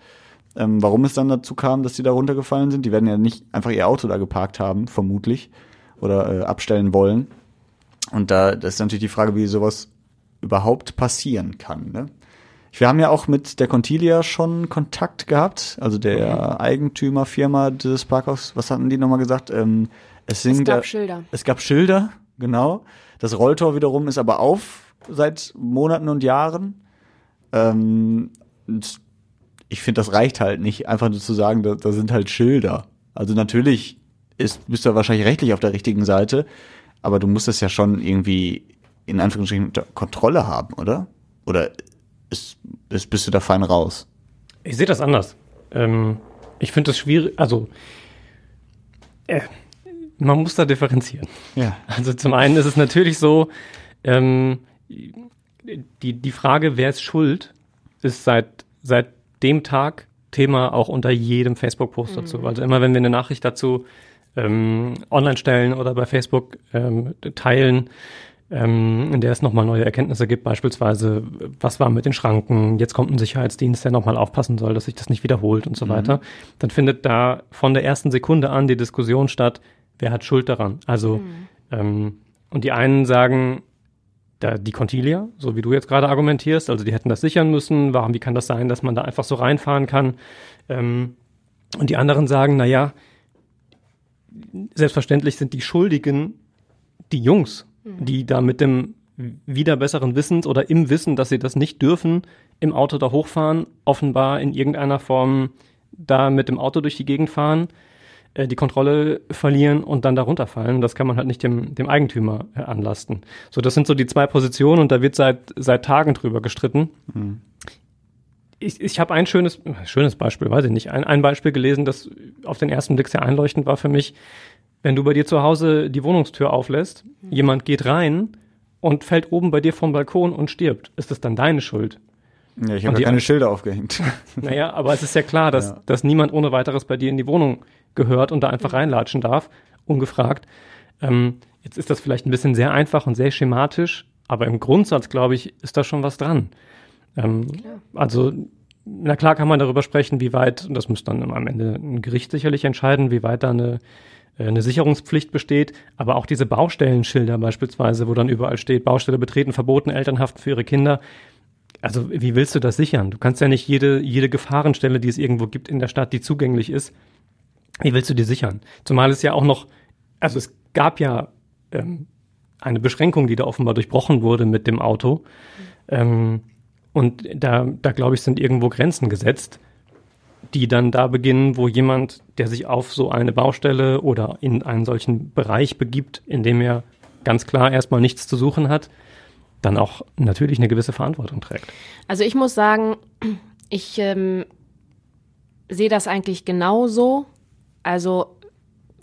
Ähm, warum es dann dazu kam, dass die da runtergefallen sind. Die werden ja nicht einfach ihr Auto da geparkt haben, vermutlich, oder äh, abstellen wollen. Und da das ist natürlich die Frage, wie sowas überhaupt passieren kann. Ne? Wir haben ja auch mit der Contilia schon Kontakt gehabt, also der Eigentümerfirma dieses Parkhaus. Was hatten die nochmal gesagt? Ähm, es, Es gab da- Schilder. es gab Schilder, genau. Das Rolltor wiederum ist aber auf seit Monaten und Jahren. Ähm, und ich finde, das reicht halt nicht, einfach nur zu sagen, da, da sind halt Schilder. Also natürlich ist, bist du wahrscheinlich rechtlich auf der richtigen Seite, aber du musst es ja schon irgendwie in Anführungsstrichen unter Kontrolle haben, oder? Oder ist, ist, bist du da fein raus? Ich sehe das anders. Ähm, ich finde es schwierig, also äh, man muss da differenzieren. Ja. Also zum einen ist es natürlich so, ähm, die, die Frage, wer ist schuld, ist seit, seit dem Tag Thema auch unter jedem Facebook-Post dazu. Also immer wenn wir eine Nachricht dazu ähm, online stellen oder bei Facebook ähm, teilen, ähm, in der es nochmal neue Erkenntnisse gibt, beispielsweise, was war mit den Schranken, jetzt kommt ein Sicherheitsdienst, der nochmal aufpassen soll, dass sich das nicht wiederholt und so weiter, dann findet da von der ersten Sekunde an die Diskussion statt, wer hat Schuld daran? Also, ähm, und die einen sagen, da die Contilia, so wie du jetzt gerade argumentierst, also die hätten das sichern müssen, warum, wie kann das sein, dass man da einfach so reinfahren kann? Ähm, und die anderen sagen, na ja, selbstverständlich sind die Schuldigen die Jungs, die da mit dem wieder besseren Wissens oder im Wissen, dass sie das nicht dürfen, im Auto da hochfahren, offenbar in irgendeiner Form da mit dem Auto durch die Gegend fahren, äh, die Kontrolle verlieren und dann da runterfallen. Das kann man halt nicht dem, dem Eigentümer äh, anlasten. So, das sind so die zwei Positionen und da wird seit, seit Tagen drüber gestritten. Ich, ich habe ein schönes, schönes Beispiel, weiß ich nicht, ein, ein Beispiel gelesen, das auf den ersten Blick sehr einleuchtend war für mich. Wenn du bei dir zu Hause die Wohnungstür auflässt, jemand geht rein und fällt oben bei dir vom Balkon und stirbt, ist das dann deine Schuld? Ja, ich habe ja keine Schilder aufgehängt. *laughs* Naja, aber es ist ja klar, dass, Ja. dass niemand ohne weiteres bei dir in die Wohnung gehört und da einfach reinlatschen darf, ungefragt. Ähm, jetzt ist das vielleicht ein bisschen sehr einfach und sehr schematisch, aber im Grundsatz, glaube ich, ist da schon was dran. Ähm, also, na klar kann man darüber sprechen, wie weit, und das muss dann am Ende ein Gericht sicherlich entscheiden, wie weit da eine, eine Sicherungspflicht besteht, aber auch diese Baustellenschilder beispielsweise, wo dann überall steht, Baustelle betreten, verboten, Elternhaft für ihre Kinder. Also wie willst du das sichern? Du kannst ja nicht jede, jede Gefahrenstelle, die es irgendwo gibt in der Stadt, die zugänglich ist, wie willst du die sichern? Zumal es ja auch noch, also es gab ja ähm, eine Beschränkung, die da offenbar durchbrochen wurde mit dem Auto. Ähm, und da, da glaube ich, sind irgendwo Grenzen gesetzt, die dann da beginnen, wo jemand, der sich auf so eine Baustelle oder in einen solchen Bereich begibt, in dem er ganz klar erstmal nichts zu suchen hat, dann auch natürlich eine gewisse Verantwortung trägt. Also ich muss sagen, ich ähm, sehe das eigentlich genauso. Also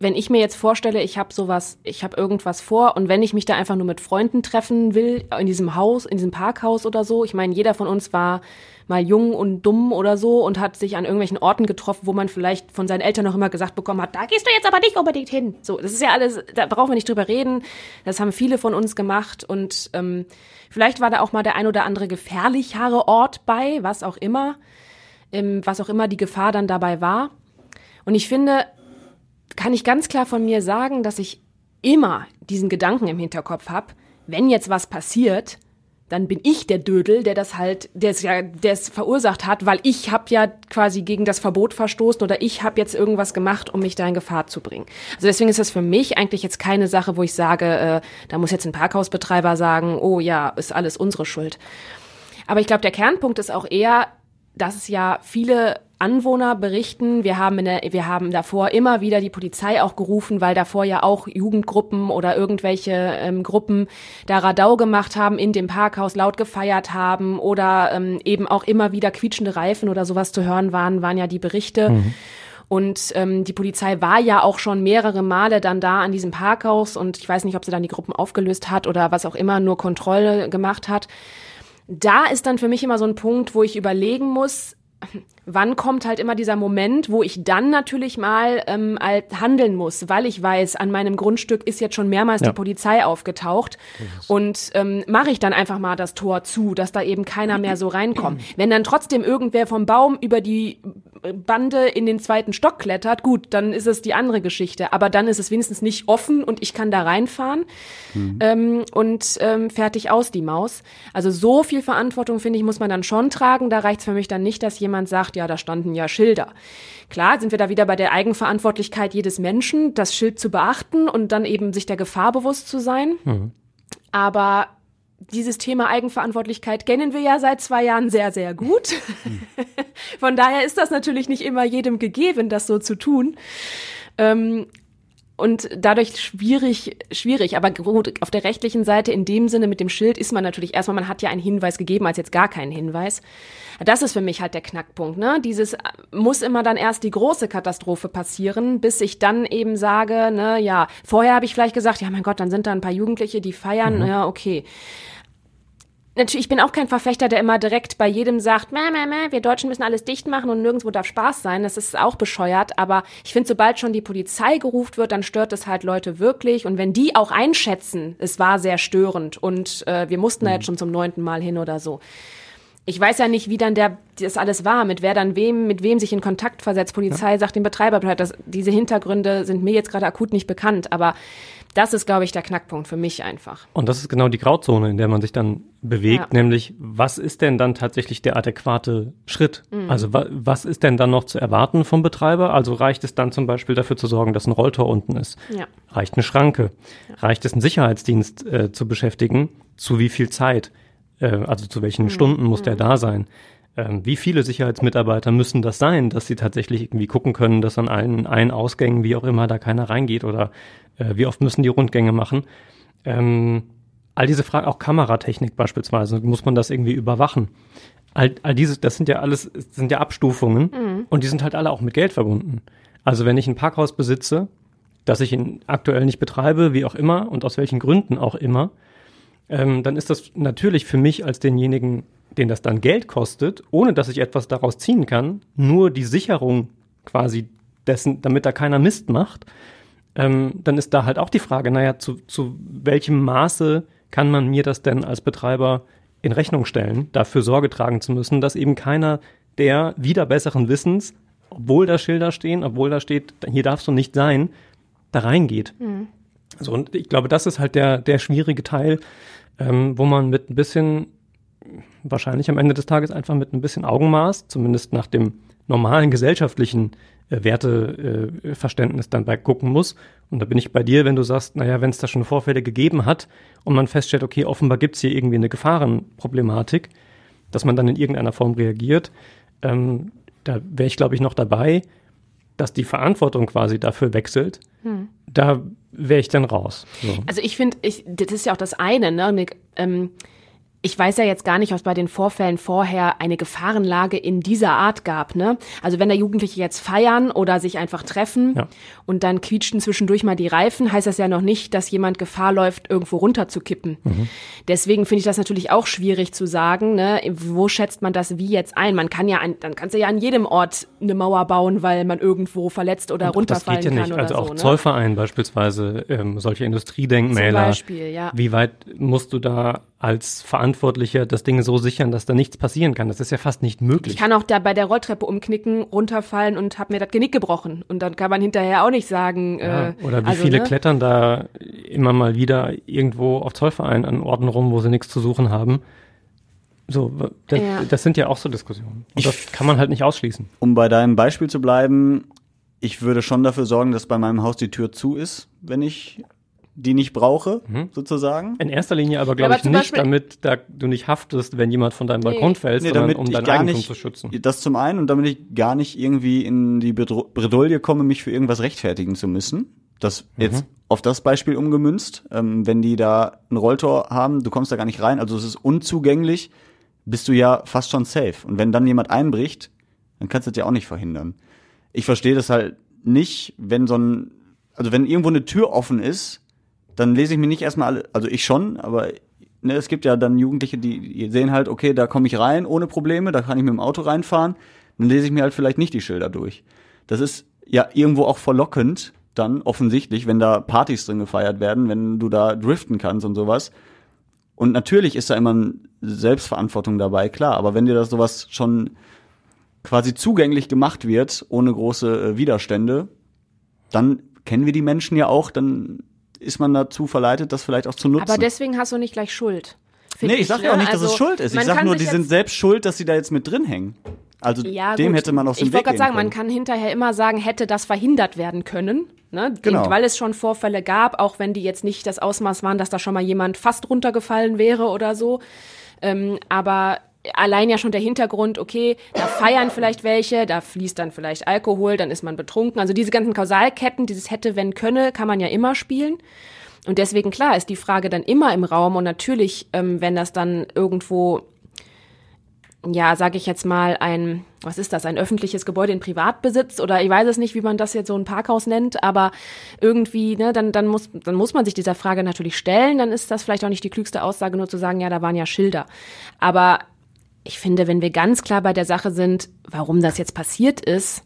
wenn ich mir jetzt vorstelle, ich habe sowas, ich habe irgendwas vor und wenn ich mich da einfach nur mit Freunden treffen will, in diesem Haus, in diesem Parkhaus oder so, ich meine, jeder von uns war mal jung und dumm oder so und hat sich an irgendwelchen Orten getroffen, wo man vielleicht von seinen Eltern noch immer gesagt bekommen hat, da gehst du jetzt aber nicht unbedingt hin. So, das ist ja alles, da brauchen wir nicht drüber reden. Das haben viele von uns gemacht und ähm, vielleicht war da auch mal der ein oder andere gefährlichere Ort bei, was auch immer, ähm, was auch immer die Gefahr dann dabei war. Und ich finde, kann ich ganz klar von mir sagen, dass ich immer diesen Gedanken im Hinterkopf habe, wenn jetzt was passiert, dann bin ich der Dödel, der das halt, der es ja, der es verursacht hat, weil ich habe ja quasi gegen das Verbot verstoßen oder ich habe jetzt irgendwas gemacht, um mich da in Gefahr zu bringen. Also deswegen ist das für mich eigentlich jetzt keine Sache, wo ich sage, äh, da muss jetzt ein Parkhausbetreiber sagen, oh ja, ist alles unsere Schuld. Aber ich glaube, der Kernpunkt ist auch eher, dass es ja viele Anwohner berichten, wir haben, in der, wir haben davor immer wieder die Polizei auch gerufen, weil davor ja auch Jugendgruppen oder irgendwelche ähm, Gruppen da Radau gemacht haben, in dem Parkhaus laut gefeiert haben oder ähm, eben auch immer wieder quietschende Reifen oder sowas zu hören waren, waren ja die Berichte. Mhm. Und ähm, die Polizei war ja auch schon mehrere Male dann da an diesem Parkhaus und ich weiß nicht, ob sie dann die Gruppen aufgelöst hat oder was auch immer, nur Kontrolle gemacht hat. Da ist dann für mich immer so ein Punkt, wo ich überlegen muss, wann kommt halt immer dieser Moment, wo ich dann natürlich mal ähm, halt handeln muss, weil ich weiß, an meinem Grundstück ist jetzt schon mehrmals ja. die Polizei aufgetaucht und ähm, mache ich dann einfach mal das Tor zu, dass da eben keiner mehr so reinkommt. Wenn dann trotzdem irgendwer vom Baum über die Bande in den zweiten Stock klettert, gut, dann ist es die andere Geschichte. Aber dann ist es wenigstens nicht offen und ich kann da reinfahren mhm. ähm, und ähm, fertig aus die Maus. Also so viel Verantwortung, finde ich, muss man dann schon tragen. Da reicht es für mich dann nicht, dass jemand sagt, ja, da standen ja Schilder. Klar, sind wir da wieder bei der Eigenverantwortlichkeit jedes Menschen, das Schild zu beachten und dann eben sich der Gefahr bewusst zu sein. Mhm. Aber dieses Thema Eigenverantwortlichkeit kennen wir ja seit zwei Jahren sehr, sehr gut. Mhm. Von daher ist das natürlich nicht immer jedem gegeben, das so zu tun. Ähm, und dadurch schwierig, schwierig. Aber gut, auf der rechtlichen Seite in dem Sinne mit dem Schild ist man natürlich erstmal, man hat ja einen Hinweis gegeben, als jetzt gar keinen Hinweis. Das ist für mich halt der Knackpunkt, ne? Dieses muss immer dann erst die große Katastrophe passieren, bis ich dann eben sage, ne, ja, vorher habe ich vielleicht gesagt, ja, mein Gott, dann sind da ein paar Jugendliche, die feiern, mhm. ja, okay natürlich, ich bin auch kein Verfechter, der immer direkt bei jedem sagt, mäh, mäh, mäh, wir Deutschen müssen alles dicht machen und nirgendwo darf Spaß sein. Das ist auch bescheuert. Aber ich finde, sobald schon die Polizei gerufen wird, dann stört es halt Leute wirklich. Und wenn die auch einschätzen, es war sehr störend und äh, wir mussten mhm. da jetzt schon zum neunten Mal hin oder so. Ich weiß ja nicht, wie dann der, das alles war, mit wer dann wem, mit wem sich in Kontakt versetzt. Polizei ja. sagt dem Betreiber, das, diese Hintergründe sind mir jetzt gerade akut nicht bekannt, aber das ist, glaube ich, der Knackpunkt für mich einfach. Und das ist genau die Grauzone, in der man sich dann bewegt, ja. nämlich was ist denn dann tatsächlich der adäquate Schritt? Mhm. Also wa was ist denn dann noch zu erwarten vom Betreiber? Also reicht es dann zum Beispiel dafür zu sorgen, dass ein Rolltor unten ist? Ja. Reicht eine Schranke? Ja. Reicht es, einen Sicherheitsdienst äh, zu beschäftigen? Zu wie viel Zeit? Äh, also zu welchen mhm. Stunden muss mhm. der da sein? Ähm, wie viele Sicherheitsmitarbeiter müssen das sein, dass sie tatsächlich irgendwie gucken können, dass an allen ein Ausgängen, wie auch immer, da keiner reingeht oder äh, wie oft müssen die Rundgänge machen? Ähm, all diese Fragen, auch Kameratechnik beispielsweise, muss man das irgendwie überwachen? All, all diese, das sind ja alles, sind ja Abstufungen mhm. und die sind halt alle auch mit Geld verbunden. Also wenn ich ein Parkhaus besitze, das ich in, aktuell nicht betreibe, wie auch immer und aus welchen Gründen auch immer, ähm, dann ist das natürlich für mich als denjenigen, den das dann Geld kostet, ohne dass ich etwas daraus ziehen kann, nur die Sicherung quasi dessen, damit da keiner Mist macht, ähm, dann ist da halt auch die Frage, naja, zu, zu welchem Maße kann man mir das denn als Betreiber in Rechnung stellen, dafür Sorge tragen zu müssen, dass eben keiner der wieder besseren Wissens, obwohl da Schilder stehen, obwohl da steht, hier darfst du nicht sein, da reingeht. Mhm. So, und ich glaube, das ist halt der, der schwierige Teil, ähm, wo man mit ein bisschen, wahrscheinlich am Ende des Tages einfach mit ein bisschen Augenmaß, zumindest nach dem normalen gesellschaftlichen äh, Werteverständnis dann bei gucken muss. Und da bin ich bei dir, wenn du sagst, naja, wenn es da schon Vorfälle gegeben hat und man feststellt, okay, offenbar gibt es hier irgendwie eine Gefahrenproblematik, dass man dann in irgendeiner Form reagiert. Ähm, da wäre ich, glaube ich, noch dabei, dass die Verantwortung quasi dafür wechselt. Hm. Da wäre ich dann raus. So. Also ich finde, ich, das ist ja auch das eine, ne? Eine, ähm, ich weiß ja jetzt gar nicht, ob es bei den Vorfällen vorher eine Gefahrenlage in dieser Art gab. Ne? Also wenn da Jugendliche jetzt feiern oder sich einfach treffen ja. und dann quietschten zwischendurch mal die Reifen, heißt das ja noch nicht, dass jemand Gefahr läuft, irgendwo runterzukippen. Mhm. Deswegen finde ich das natürlich auch schwierig zu sagen. Ne? Wo schätzt man das wie jetzt ein? Man kann ja, an, dann kannst du ja an jedem Ort eine Mauer bauen, weil man irgendwo verletzt oder und runterfallen das geht ja nicht. kann also auch so. Ne? Zollverein beispielsweise, ähm, solche Industriedenkmäler. Zum Beispiel, ja. Wie weit musst du da als Verantwortlicher das Ding so sichern, dass da nichts passieren kann. Das ist ja fast nicht möglich. Ich kann auch da bei der Rolltreppe umknicken, runterfallen und habe mir das Genick gebrochen. Und dann kann man hinterher auch nicht sagen. Ja, äh, oder wie also, viele ne? klettern da immer mal wieder irgendwo auf Zollverein an Orten rum, wo sie nichts zu suchen haben. So, das, Ja. das sind ja auch so Diskussionen. Und das kann man halt nicht ausschließen. Um bei deinem Beispiel zu bleiben, ich würde schon dafür sorgen, dass bei meinem Haus die Tür zu ist, wenn ich die nicht brauche, sozusagen. In erster Linie aber, glaube aber ich, nicht, Beispiel- damit da, du nicht haftest, wenn jemand von deinem Balkon fällt, Nee, sondern damit um ich dein gar Eigentum nicht, zu schützen. Das zum einen und damit ich gar nicht irgendwie in die Bedro- Bredouille komme, mich für irgendwas rechtfertigen zu müssen. Das jetzt auf das Beispiel umgemünzt. Ähm, wenn die da ein Rolltor haben, du kommst da gar nicht rein, also es ist unzugänglich, bist du ja fast schon safe. Und wenn dann jemand einbricht, dann kannst du das ja auch nicht verhindern. Ich verstehe das halt nicht, wenn so ein, also wenn irgendwo eine Tür offen ist, dann lese ich mir nicht erstmal alle, also ich schon, aber ne, es gibt ja dann Jugendliche, die, sehen halt, okay, da komme ich rein ohne Probleme, da kann ich mit dem Auto reinfahren, dann lese ich mir halt vielleicht nicht die Schilder durch. Das ist ja irgendwo auch verlockend, dann offensichtlich, wenn da Partys drin gefeiert werden, wenn du da driften kannst und sowas. Und natürlich ist da immer eine Selbstverantwortung dabei, klar, aber wenn dir das sowas schon quasi zugänglich gemacht wird, ohne große äh, Widerstände, dann kennen wir die Menschen ja auch, dann ist man dazu verleitet, das vielleicht auch zu nutzen. Aber deswegen hast du nicht gleich Schuld. nee, ich sag ja auch ne? nicht, dass Also, es Schuld ist. Ich man sag kann nur, die sind selbst schuld, dass sie da jetzt mit drin hängen. Also Ja, dem gut. hätte man aus dem Ich wollte gerade sagen, man können. kann hinterher immer sagen, hätte das verhindert werden können. Ne? Genau. Weil es schon Vorfälle gab, auch wenn die jetzt nicht das Ausmaß waren, dass da schon mal jemand fast runtergefallen wäre oder so. Ähm, aber allein ja schon der Hintergrund, okay, da feiern vielleicht welche, da fließt dann vielleicht Alkohol, dann ist man betrunken. Also diese ganzen Kausalketten, dieses hätte, wenn, könne, kann man ja immer spielen. Und deswegen, klar, ist die Frage dann immer im Raum. Und natürlich, ähm, wenn das dann irgendwo ja, sage ich jetzt mal, ein, was ist das, ein öffentliches Gebäude in Privatbesitz oder ich weiß es nicht, wie man das jetzt so ein Parkhaus nennt, aber irgendwie, ne, dann, dann, muss, dann muss man sich dieser Frage natürlich stellen, dann ist das vielleicht auch nicht die klügste Aussage, nur zu sagen, ja, da waren ja Schilder. Aber ich finde, wenn wir ganz klar bei der Sache sind, warum das jetzt passiert ist,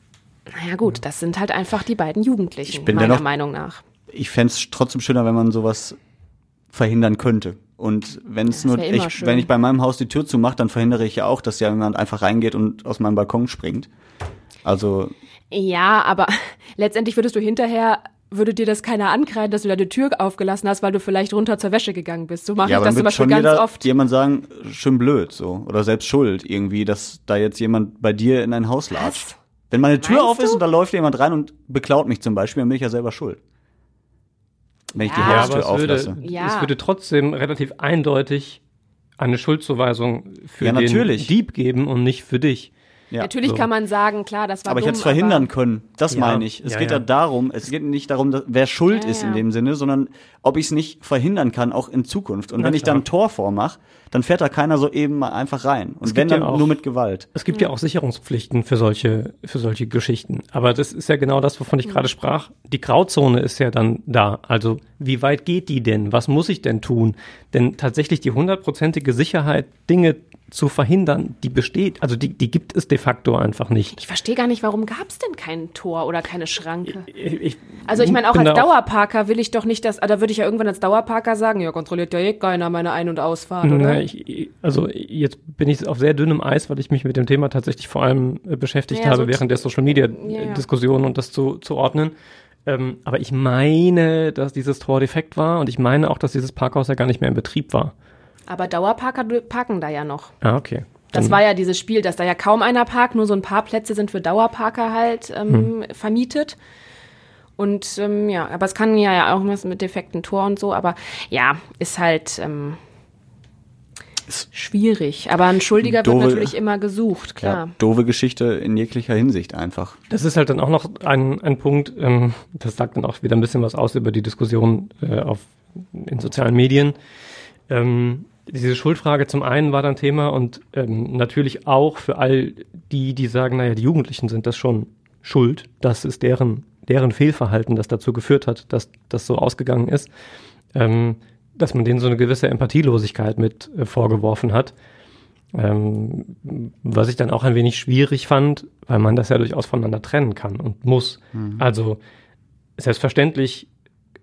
naja gut, das sind halt einfach die beiden Jugendlichen, Ich bin meiner dennoch- Meinung nach. Ich fänd's trotzdem schöner, wenn man sowas verhindern könnte. Und wenn es nur, ich, schön. wenn ich bei meinem Haus die Tür zumache, dann verhindere ich ja auch, dass jemand einfach reingeht und aus meinem Balkon springt. Also Ja, aber *laughs* letztendlich würdest du hinterher, würde dir das keiner ankreiden, dass du da die Tür aufgelassen hast, weil du vielleicht runter zur Wäsche gegangen bist. So mache ja, ich das zum Beispiel schon ganz jeder, oft. jemand sagen, schön blöd so oder selbst schuld irgendwie, dass da jetzt jemand bei dir in ein Haus latscht. Wenn meine Tür Meinst auf ist du? und da läuft jemand rein und beklaut mich zum Beispiel, dann bin ich ja selber schuld. Wenn ich die Ja, Ja, Haustür aber es würde, auflasse. Ja. es würde trotzdem relativ eindeutig eine Schuldzuweisung für Ja, den natürlich. Dieb geben und nicht für dich. Ja. Natürlich so. kann man sagen, klar, das war Aber ich dumm, hätte es verhindern können. Das Ja, meine ich. Es ja, geht ja. ja. darum, es geht nicht darum, dass, wer schuld Ja, ist in dem Sinne, sondern ob ich es nicht verhindern kann, auch in Zukunft. Und wenn ich dann ein Tor vormache, dann fährt da keiner so eben mal einfach rein. Und Es wenn dann auch- nur mit Gewalt. Es gibt ja auch Sicherungspflichten für solche, für solche Geschichten. Aber das ist ja genau das, wovon ich gerade sprach. Die Grauzone ist ja dann da. Also, wie weit geht die denn? Was muss ich denn tun? Denn tatsächlich die hundertprozentige Sicherheit, Dinge zu verhindern, die besteht. Also, die, die gibt es de facto einfach nicht. ich verstehe gar nicht, warum gab es denn kein Tor oder keine Schranke? Ich, ich Also ich meine, auch als da Dauerparker will ich doch nicht, dass, ah, da würde ich ja irgendwann als Dauerparker sagen, ja, kontrolliert ja eh keiner meine Ein- und Ausfahrt, oder? Na, ich, also jetzt bin ich auf sehr dünnem Eis, weil ich mich mit dem Thema tatsächlich vor allem äh, beschäftigt Ja, habe so während der Social Media Ja, und das zu, zu ordnen. Ähm, aber ich meine, dass dieses Tor defekt war und ich meine auch, dass dieses Parkhaus ja gar nicht mehr in Betrieb war. Aber Dauerparker parken da ja noch. Ah, okay. Das war ja dieses Spiel, dass da ja kaum einer parkt, nur so ein paar Plätze sind für Dauerparker halt ähm, vermietet. Und ähm, ja, aber es kann ja ja auch was mit defekten Tor und so, aber ja, ist halt ähm, schwierig. Aber ein Schuldiger Doofe- wird natürlich immer gesucht, klar. Ja, doofe Geschichte in jeglicher Hinsicht einfach. Das ist halt dann auch noch ein, ein Punkt, ähm, das sagt dann auch wieder ein bisschen was aus über die Diskussion äh, auf, in sozialen Medien. Ähm, diese Schuldfrage zum einen war dann Thema und ähm, natürlich auch für all die, die sagen, naja, die Jugendlichen sind das schon schuld. Das ist deren, deren Fehlverhalten, das dazu geführt hat, dass das so ausgegangen ist. Ähm, dass man denen so eine gewisse Empathielosigkeit mit äh, vorgeworfen hat. Ähm, was ich dann auch ein wenig schwierig fand, weil man das ja durchaus voneinander trennen kann und muss. Also selbstverständlich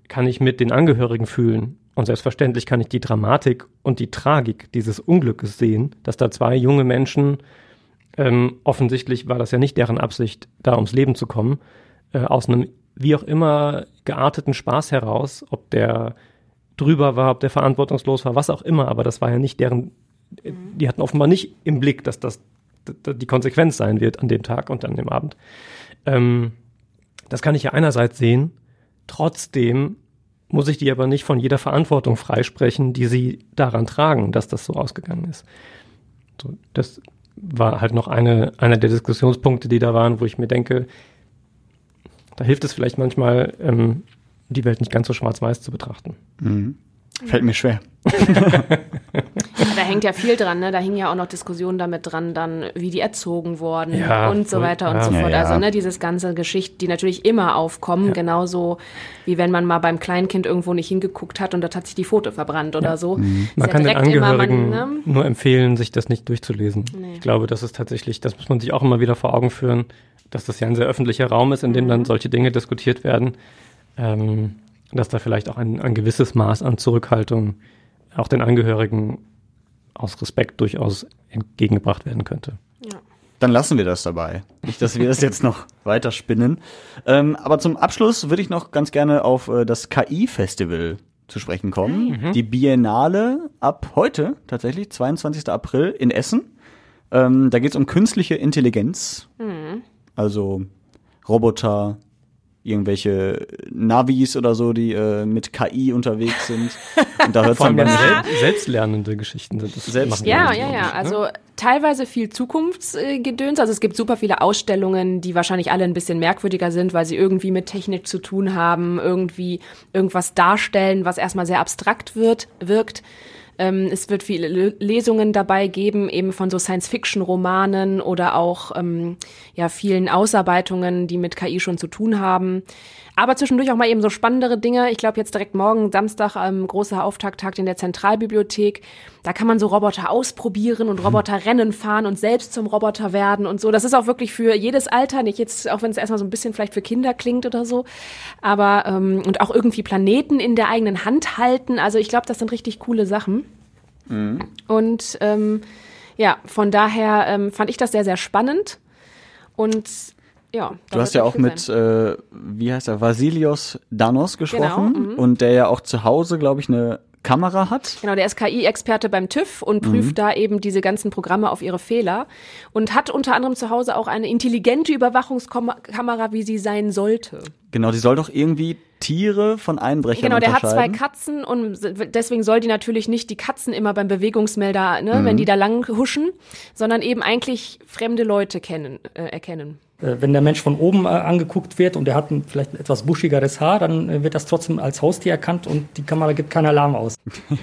kann ich mit den Angehörigen fühlen und selbstverständlich kann ich die Dramatik und die Tragik dieses Unglückes sehen, dass da zwei junge Menschen, ähm, offensichtlich war das ja nicht deren Absicht, da ums Leben zu kommen, äh, aus einem wie auch immer gearteten Spaß heraus, ob der drüber war, ob der verantwortungslos war, was auch immer, aber das war ja nicht deren, die hatten offenbar nicht im Blick, dass das die Konsequenz sein wird an dem Tag und an dem Abend. Ähm, das kann ich ja einerseits sehen, trotzdem muss ich die aber nicht von jeder Verantwortung freisprechen, die sie daran tragen, dass das so ausgegangen ist. So, das war halt noch eine, einer der Diskussionspunkte, die da waren, wo ich mir denke, da hilft es vielleicht manchmal, ähm, die Welt nicht ganz so schwarz-weiß zu betrachten. Fällt mir schwer. *laughs* Da hängt ja viel dran, ne? Da hingen ja auch noch Diskussionen damit dran, dann, wie die erzogen wurden Ja, und so weiter und ja. so Ja, fort. ja. Also, ne, dieses ganze Geschichte, die natürlich immer aufkommen, genauso wie wenn man mal beim Kleinkind irgendwo nicht hingeguckt hat und dort hat sich die Foto verbrannt oder so. Ist Man ja kann den direkt immer, Angehörigen man, ne? nur empfehlen, sich das nicht durchzulesen. Nee. Ich glaube, das ist tatsächlich, das muss man sich auch immer wieder vor Augen führen, dass das ja ein sehr öffentlicher Raum ist, in dem Mhm. dann solche Dinge diskutiert werden, ähm, dass da vielleicht auch ein, ein gewisses Maß an Zurückhaltung auch den Angehörigen aus Respekt durchaus entgegengebracht werden könnte. Dann lassen wir das dabei. Nicht, dass wir das jetzt noch *laughs* weiter spinnen. Ähm, aber zum Abschluss würde ich noch ganz gerne auf äh, das KI-Festival zu sprechen kommen. Die Biennale ab heute, tatsächlich, 22. April in Essen. Ähm, da geht es um künstliche Intelligenz. Also Roboter, irgendwelche Navis oder so, die äh, mit KI unterwegs sind. Und da hört allem dann ganz beim sel selbstlernende Geschichten sind das. Selbst- machen Ja, ja, ja. ne? Also teilweise viel Zukunftsgedöns. Also es gibt super viele Ausstellungen, die wahrscheinlich alle ein bisschen merkwürdiger sind, weil sie irgendwie mit Technik zu tun haben, irgendwie irgendwas darstellen, was erstmal sehr abstrakt wird, wirkt. Ähm, es wird viele Le- Lesungen dabei geben, eben von so Science-Fiction-Romanen oder auch ähm, ja vielen Ausarbeitungen, die mit KI schon zu tun haben. Aber zwischendurch auch mal eben so spannendere Dinge. Ich glaube jetzt direkt morgen Samstag ähm, großer Auftakttag in der Zentralbibliothek. Da kann man so Roboter ausprobieren und Roboter Rennen fahren und selbst zum Roboter werden und so. Das ist auch wirklich für jedes Alter, nicht jetzt, auch wenn es erstmal so ein bisschen vielleicht für Kinder klingt oder so. Aber ähm, und auch irgendwie Planeten in der eigenen Hand halten. Also ich glaube, das sind richtig coole Sachen. Und ähm, ja, von daher ähm, fand ich das sehr, sehr spannend. Und ja. Du hast ja auch mit, äh, wie heißt er, Vasilios Danos gesprochen Genau, mhm. und der ja auch zu Hause, glaube ich, eine Kamera hat. Genau, der ist KI-Experte beim TÜV und Mhm. prüft da eben diese ganzen Programme auf ihre Fehler und hat unter anderem zu Hause auch eine intelligente Überwachungskamera, wie sie sein sollte. Genau, die soll doch irgendwie Tiere von Einbrechern Genau, der hat zwei. Katzen und deswegen soll die natürlich nicht die Katzen immer beim Bewegungsmelder, ne, Mhm. wenn die da lang huschen, sondern eben eigentlich fremde Leute kennen, äh, erkennen. Äh, Wenn der Mensch von oben äh, angeguckt wird und er hat ein, vielleicht ein etwas buschigeres Haar, dann äh, wird das trotzdem als Haustier erkannt und die Kamera gibt keinen Alarm aus. *laughs*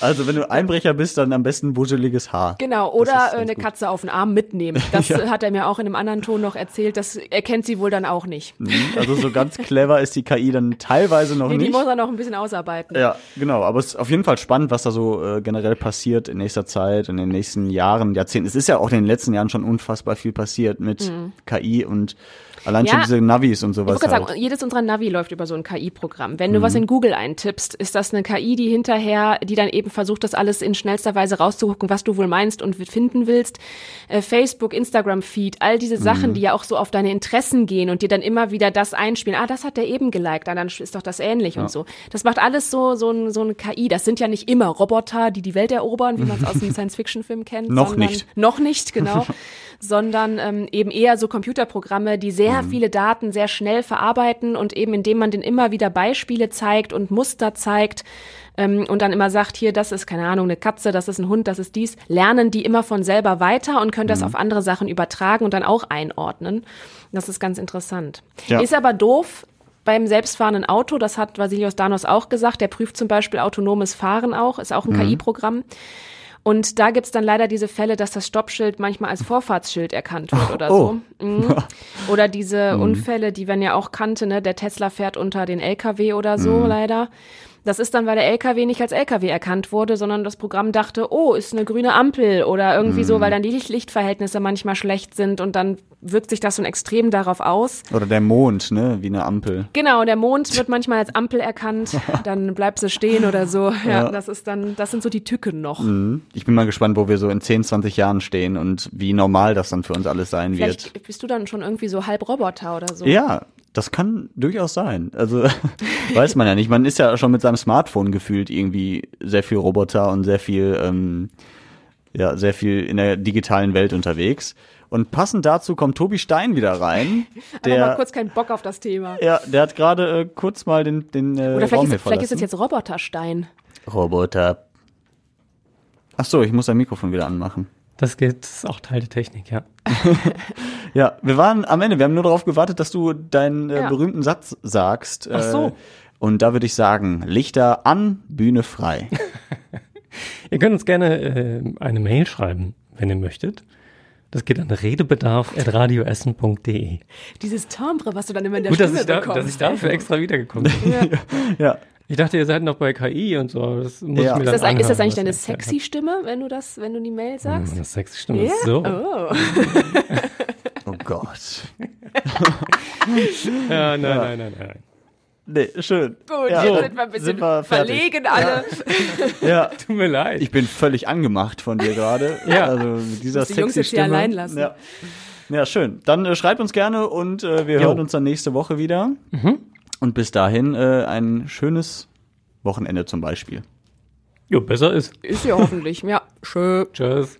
Also wenn du Einbrecher bist, dann am besten wuscheliges Haar. Genau, oder eine gut. Katze auf den Arm mitnehmen. *laughs* Das äh, hat er mir auch in einem anderen Ton noch erzählt. Das erkennt sie wohl dann auch nicht. Also so ganz clever ist die KI dann teilweise noch Nee, die nicht. muss er noch ein bisschen ausarbeiten. Ja, genau. Aber es ist auf jeden Fall spannend, was da so äh, generell passiert in nächster Zeit, in den nächsten Jahren, Jahrzehnten. Es ist ja auch in den letzten Jahren schon unfassbar viel passiert mit Mhm. KI und allein Ja. schon diese Navis und Ich sowas. gerade Halt. sagen, jedes unserer Navi läuft über so ein KI-Programm. Wenn Mhm. du was in Google eintippst, ist das eine KI, die hinterher, die dann eben versucht, das alles in schnellster Weise rauszugucken, was du wohl meinst und finden willst. Äh, Facebook, Instagram-Feed, all diese Mhm. Sachen, die ja auch so auf deine Interessen gehen und dir dann immer wieder das einspielen. Ah, das hat der eben geliked, ah, dann ist doch das ähnlich und so. Das macht alles so, so, ein, so eine KI. Das sind ja nicht immer Roboter, die die Welt erobern, wie man es aus dem *laughs* Science-Fiction-Film kennt. Noch sondern, nicht. Noch nicht, genau. *laughs* sondern ähm, eben eher so Computerprogramme, die sehr Mhm. viele Daten sehr schnell verarbeiten und eben indem man den immer wieder Beispiele zeigt und Muster zeigt ähm, und dann immer sagt, hier, das ist keine Ahnung, eine Katze, das ist ein Hund, das ist dies, lernen die immer von selber weiter und können Mhm. das auf andere Sachen übertragen und dann auch einordnen. Das ist ganz interessant. Ja. Ist aber doof, beim selbstfahrenden Auto, das hat Vasilios Danos auch gesagt, der prüft zum Beispiel autonomes Fahren auch, ist auch ein KI-Programm. Und da gibt's dann leider diese Fälle, dass das Stoppschild manchmal als Vorfahrtsschild erkannt wird oder oh. so. Mhm. *laughs* Oder diese Unfälle, die man ja auch kannte, ne? Der Tesla fährt unter den LKW oder so leider. Das ist dann, weil der LKW nicht als LKW erkannt wurde, sondern das Programm dachte, oh, ist eine grüne Ampel oder irgendwie so, weil dann die Licht Lichtverhältnisse manchmal schlecht sind und dann wirkt sich das so extrem darauf aus. Oder der Mond, ne, wie eine Ampel. Genau, der Mond *laughs* wird manchmal als Ampel erkannt, dann bleibt sie stehen oder so. *laughs* Ja, das ist dann, das sind so die Tücken noch. Ich bin mal gespannt, wo wir so in 10, 20 Jahren stehen und wie normal das dann für uns alles sein wird. Vielleicht bist du dann schon irgendwie so halb Roboter oder so. Ja, das kann durchaus sein. Also *laughs* weiß man ja nicht. Man ist ja schon mit seinem Smartphone gefühlt irgendwie sehr viel Roboter und sehr viel, ähm, ja, sehr viel in der digitalen Welt unterwegs. Und passend dazu kommt Tobi Stein wieder rein. *laughs* Aber mal Der, kurz keinen Bock auf das Thema. ja, der hat gerade äh, kurz mal den, den äh, Oder Raum vielleicht, hier ist, vielleicht ist es jetzt Roboterstein. Roboter. Ach so, ich muss dein Mikrofon wieder anmachen. Das geht, das ist auch Teil der Technik, ja. *laughs* Ja, wir waren am Ende. Wir haben nur darauf gewartet, dass du deinen äh, Ja. berühmten Satz sagst. Ach so. Äh, und da würde ich sagen, Lichter an, Bühne frei. *laughs* Ihr könnt uns gerne äh, eine Mail schreiben, wenn ihr möchtet. Das geht an redebedarf.radioessen.de. Dieses Timbre, was du dann immer in der Gut, dass Stimme ich, da, bekommst. dass ich dafür extra wiedergekommen bin. *laughs* ja. Ich dachte, ihr seid noch bei KI und so. Das muss Ja. ich mir ist, das, ein- ist das anhören, eigentlich deine sexy Stimme, wenn du das, wenn du die Mail sagst? Das sexy Stimme Ja? ist so. Oh. *laughs* Oh Gott. *laughs* Ja, nein, nein, nein, nein. Nee, schön. Gut, Ja, jetzt so, sind wir ein bisschen wir fertig. verlegen alle. Ja. Tut mir leid. Ich bin völlig angemacht von dir gerade. *laughs* Ja. Also mit dieser die Jungs jetzt hier allein lassen. Ja. ja, schön. Dann äh, schreibt uns gerne und äh, wir Jo. hören uns dann nächste Woche wieder. Und bis dahin äh, ein schönes Wochenende zum Beispiel. Jo, besser ist. Ist ja hoffentlich. Ja, schön. Tschüss.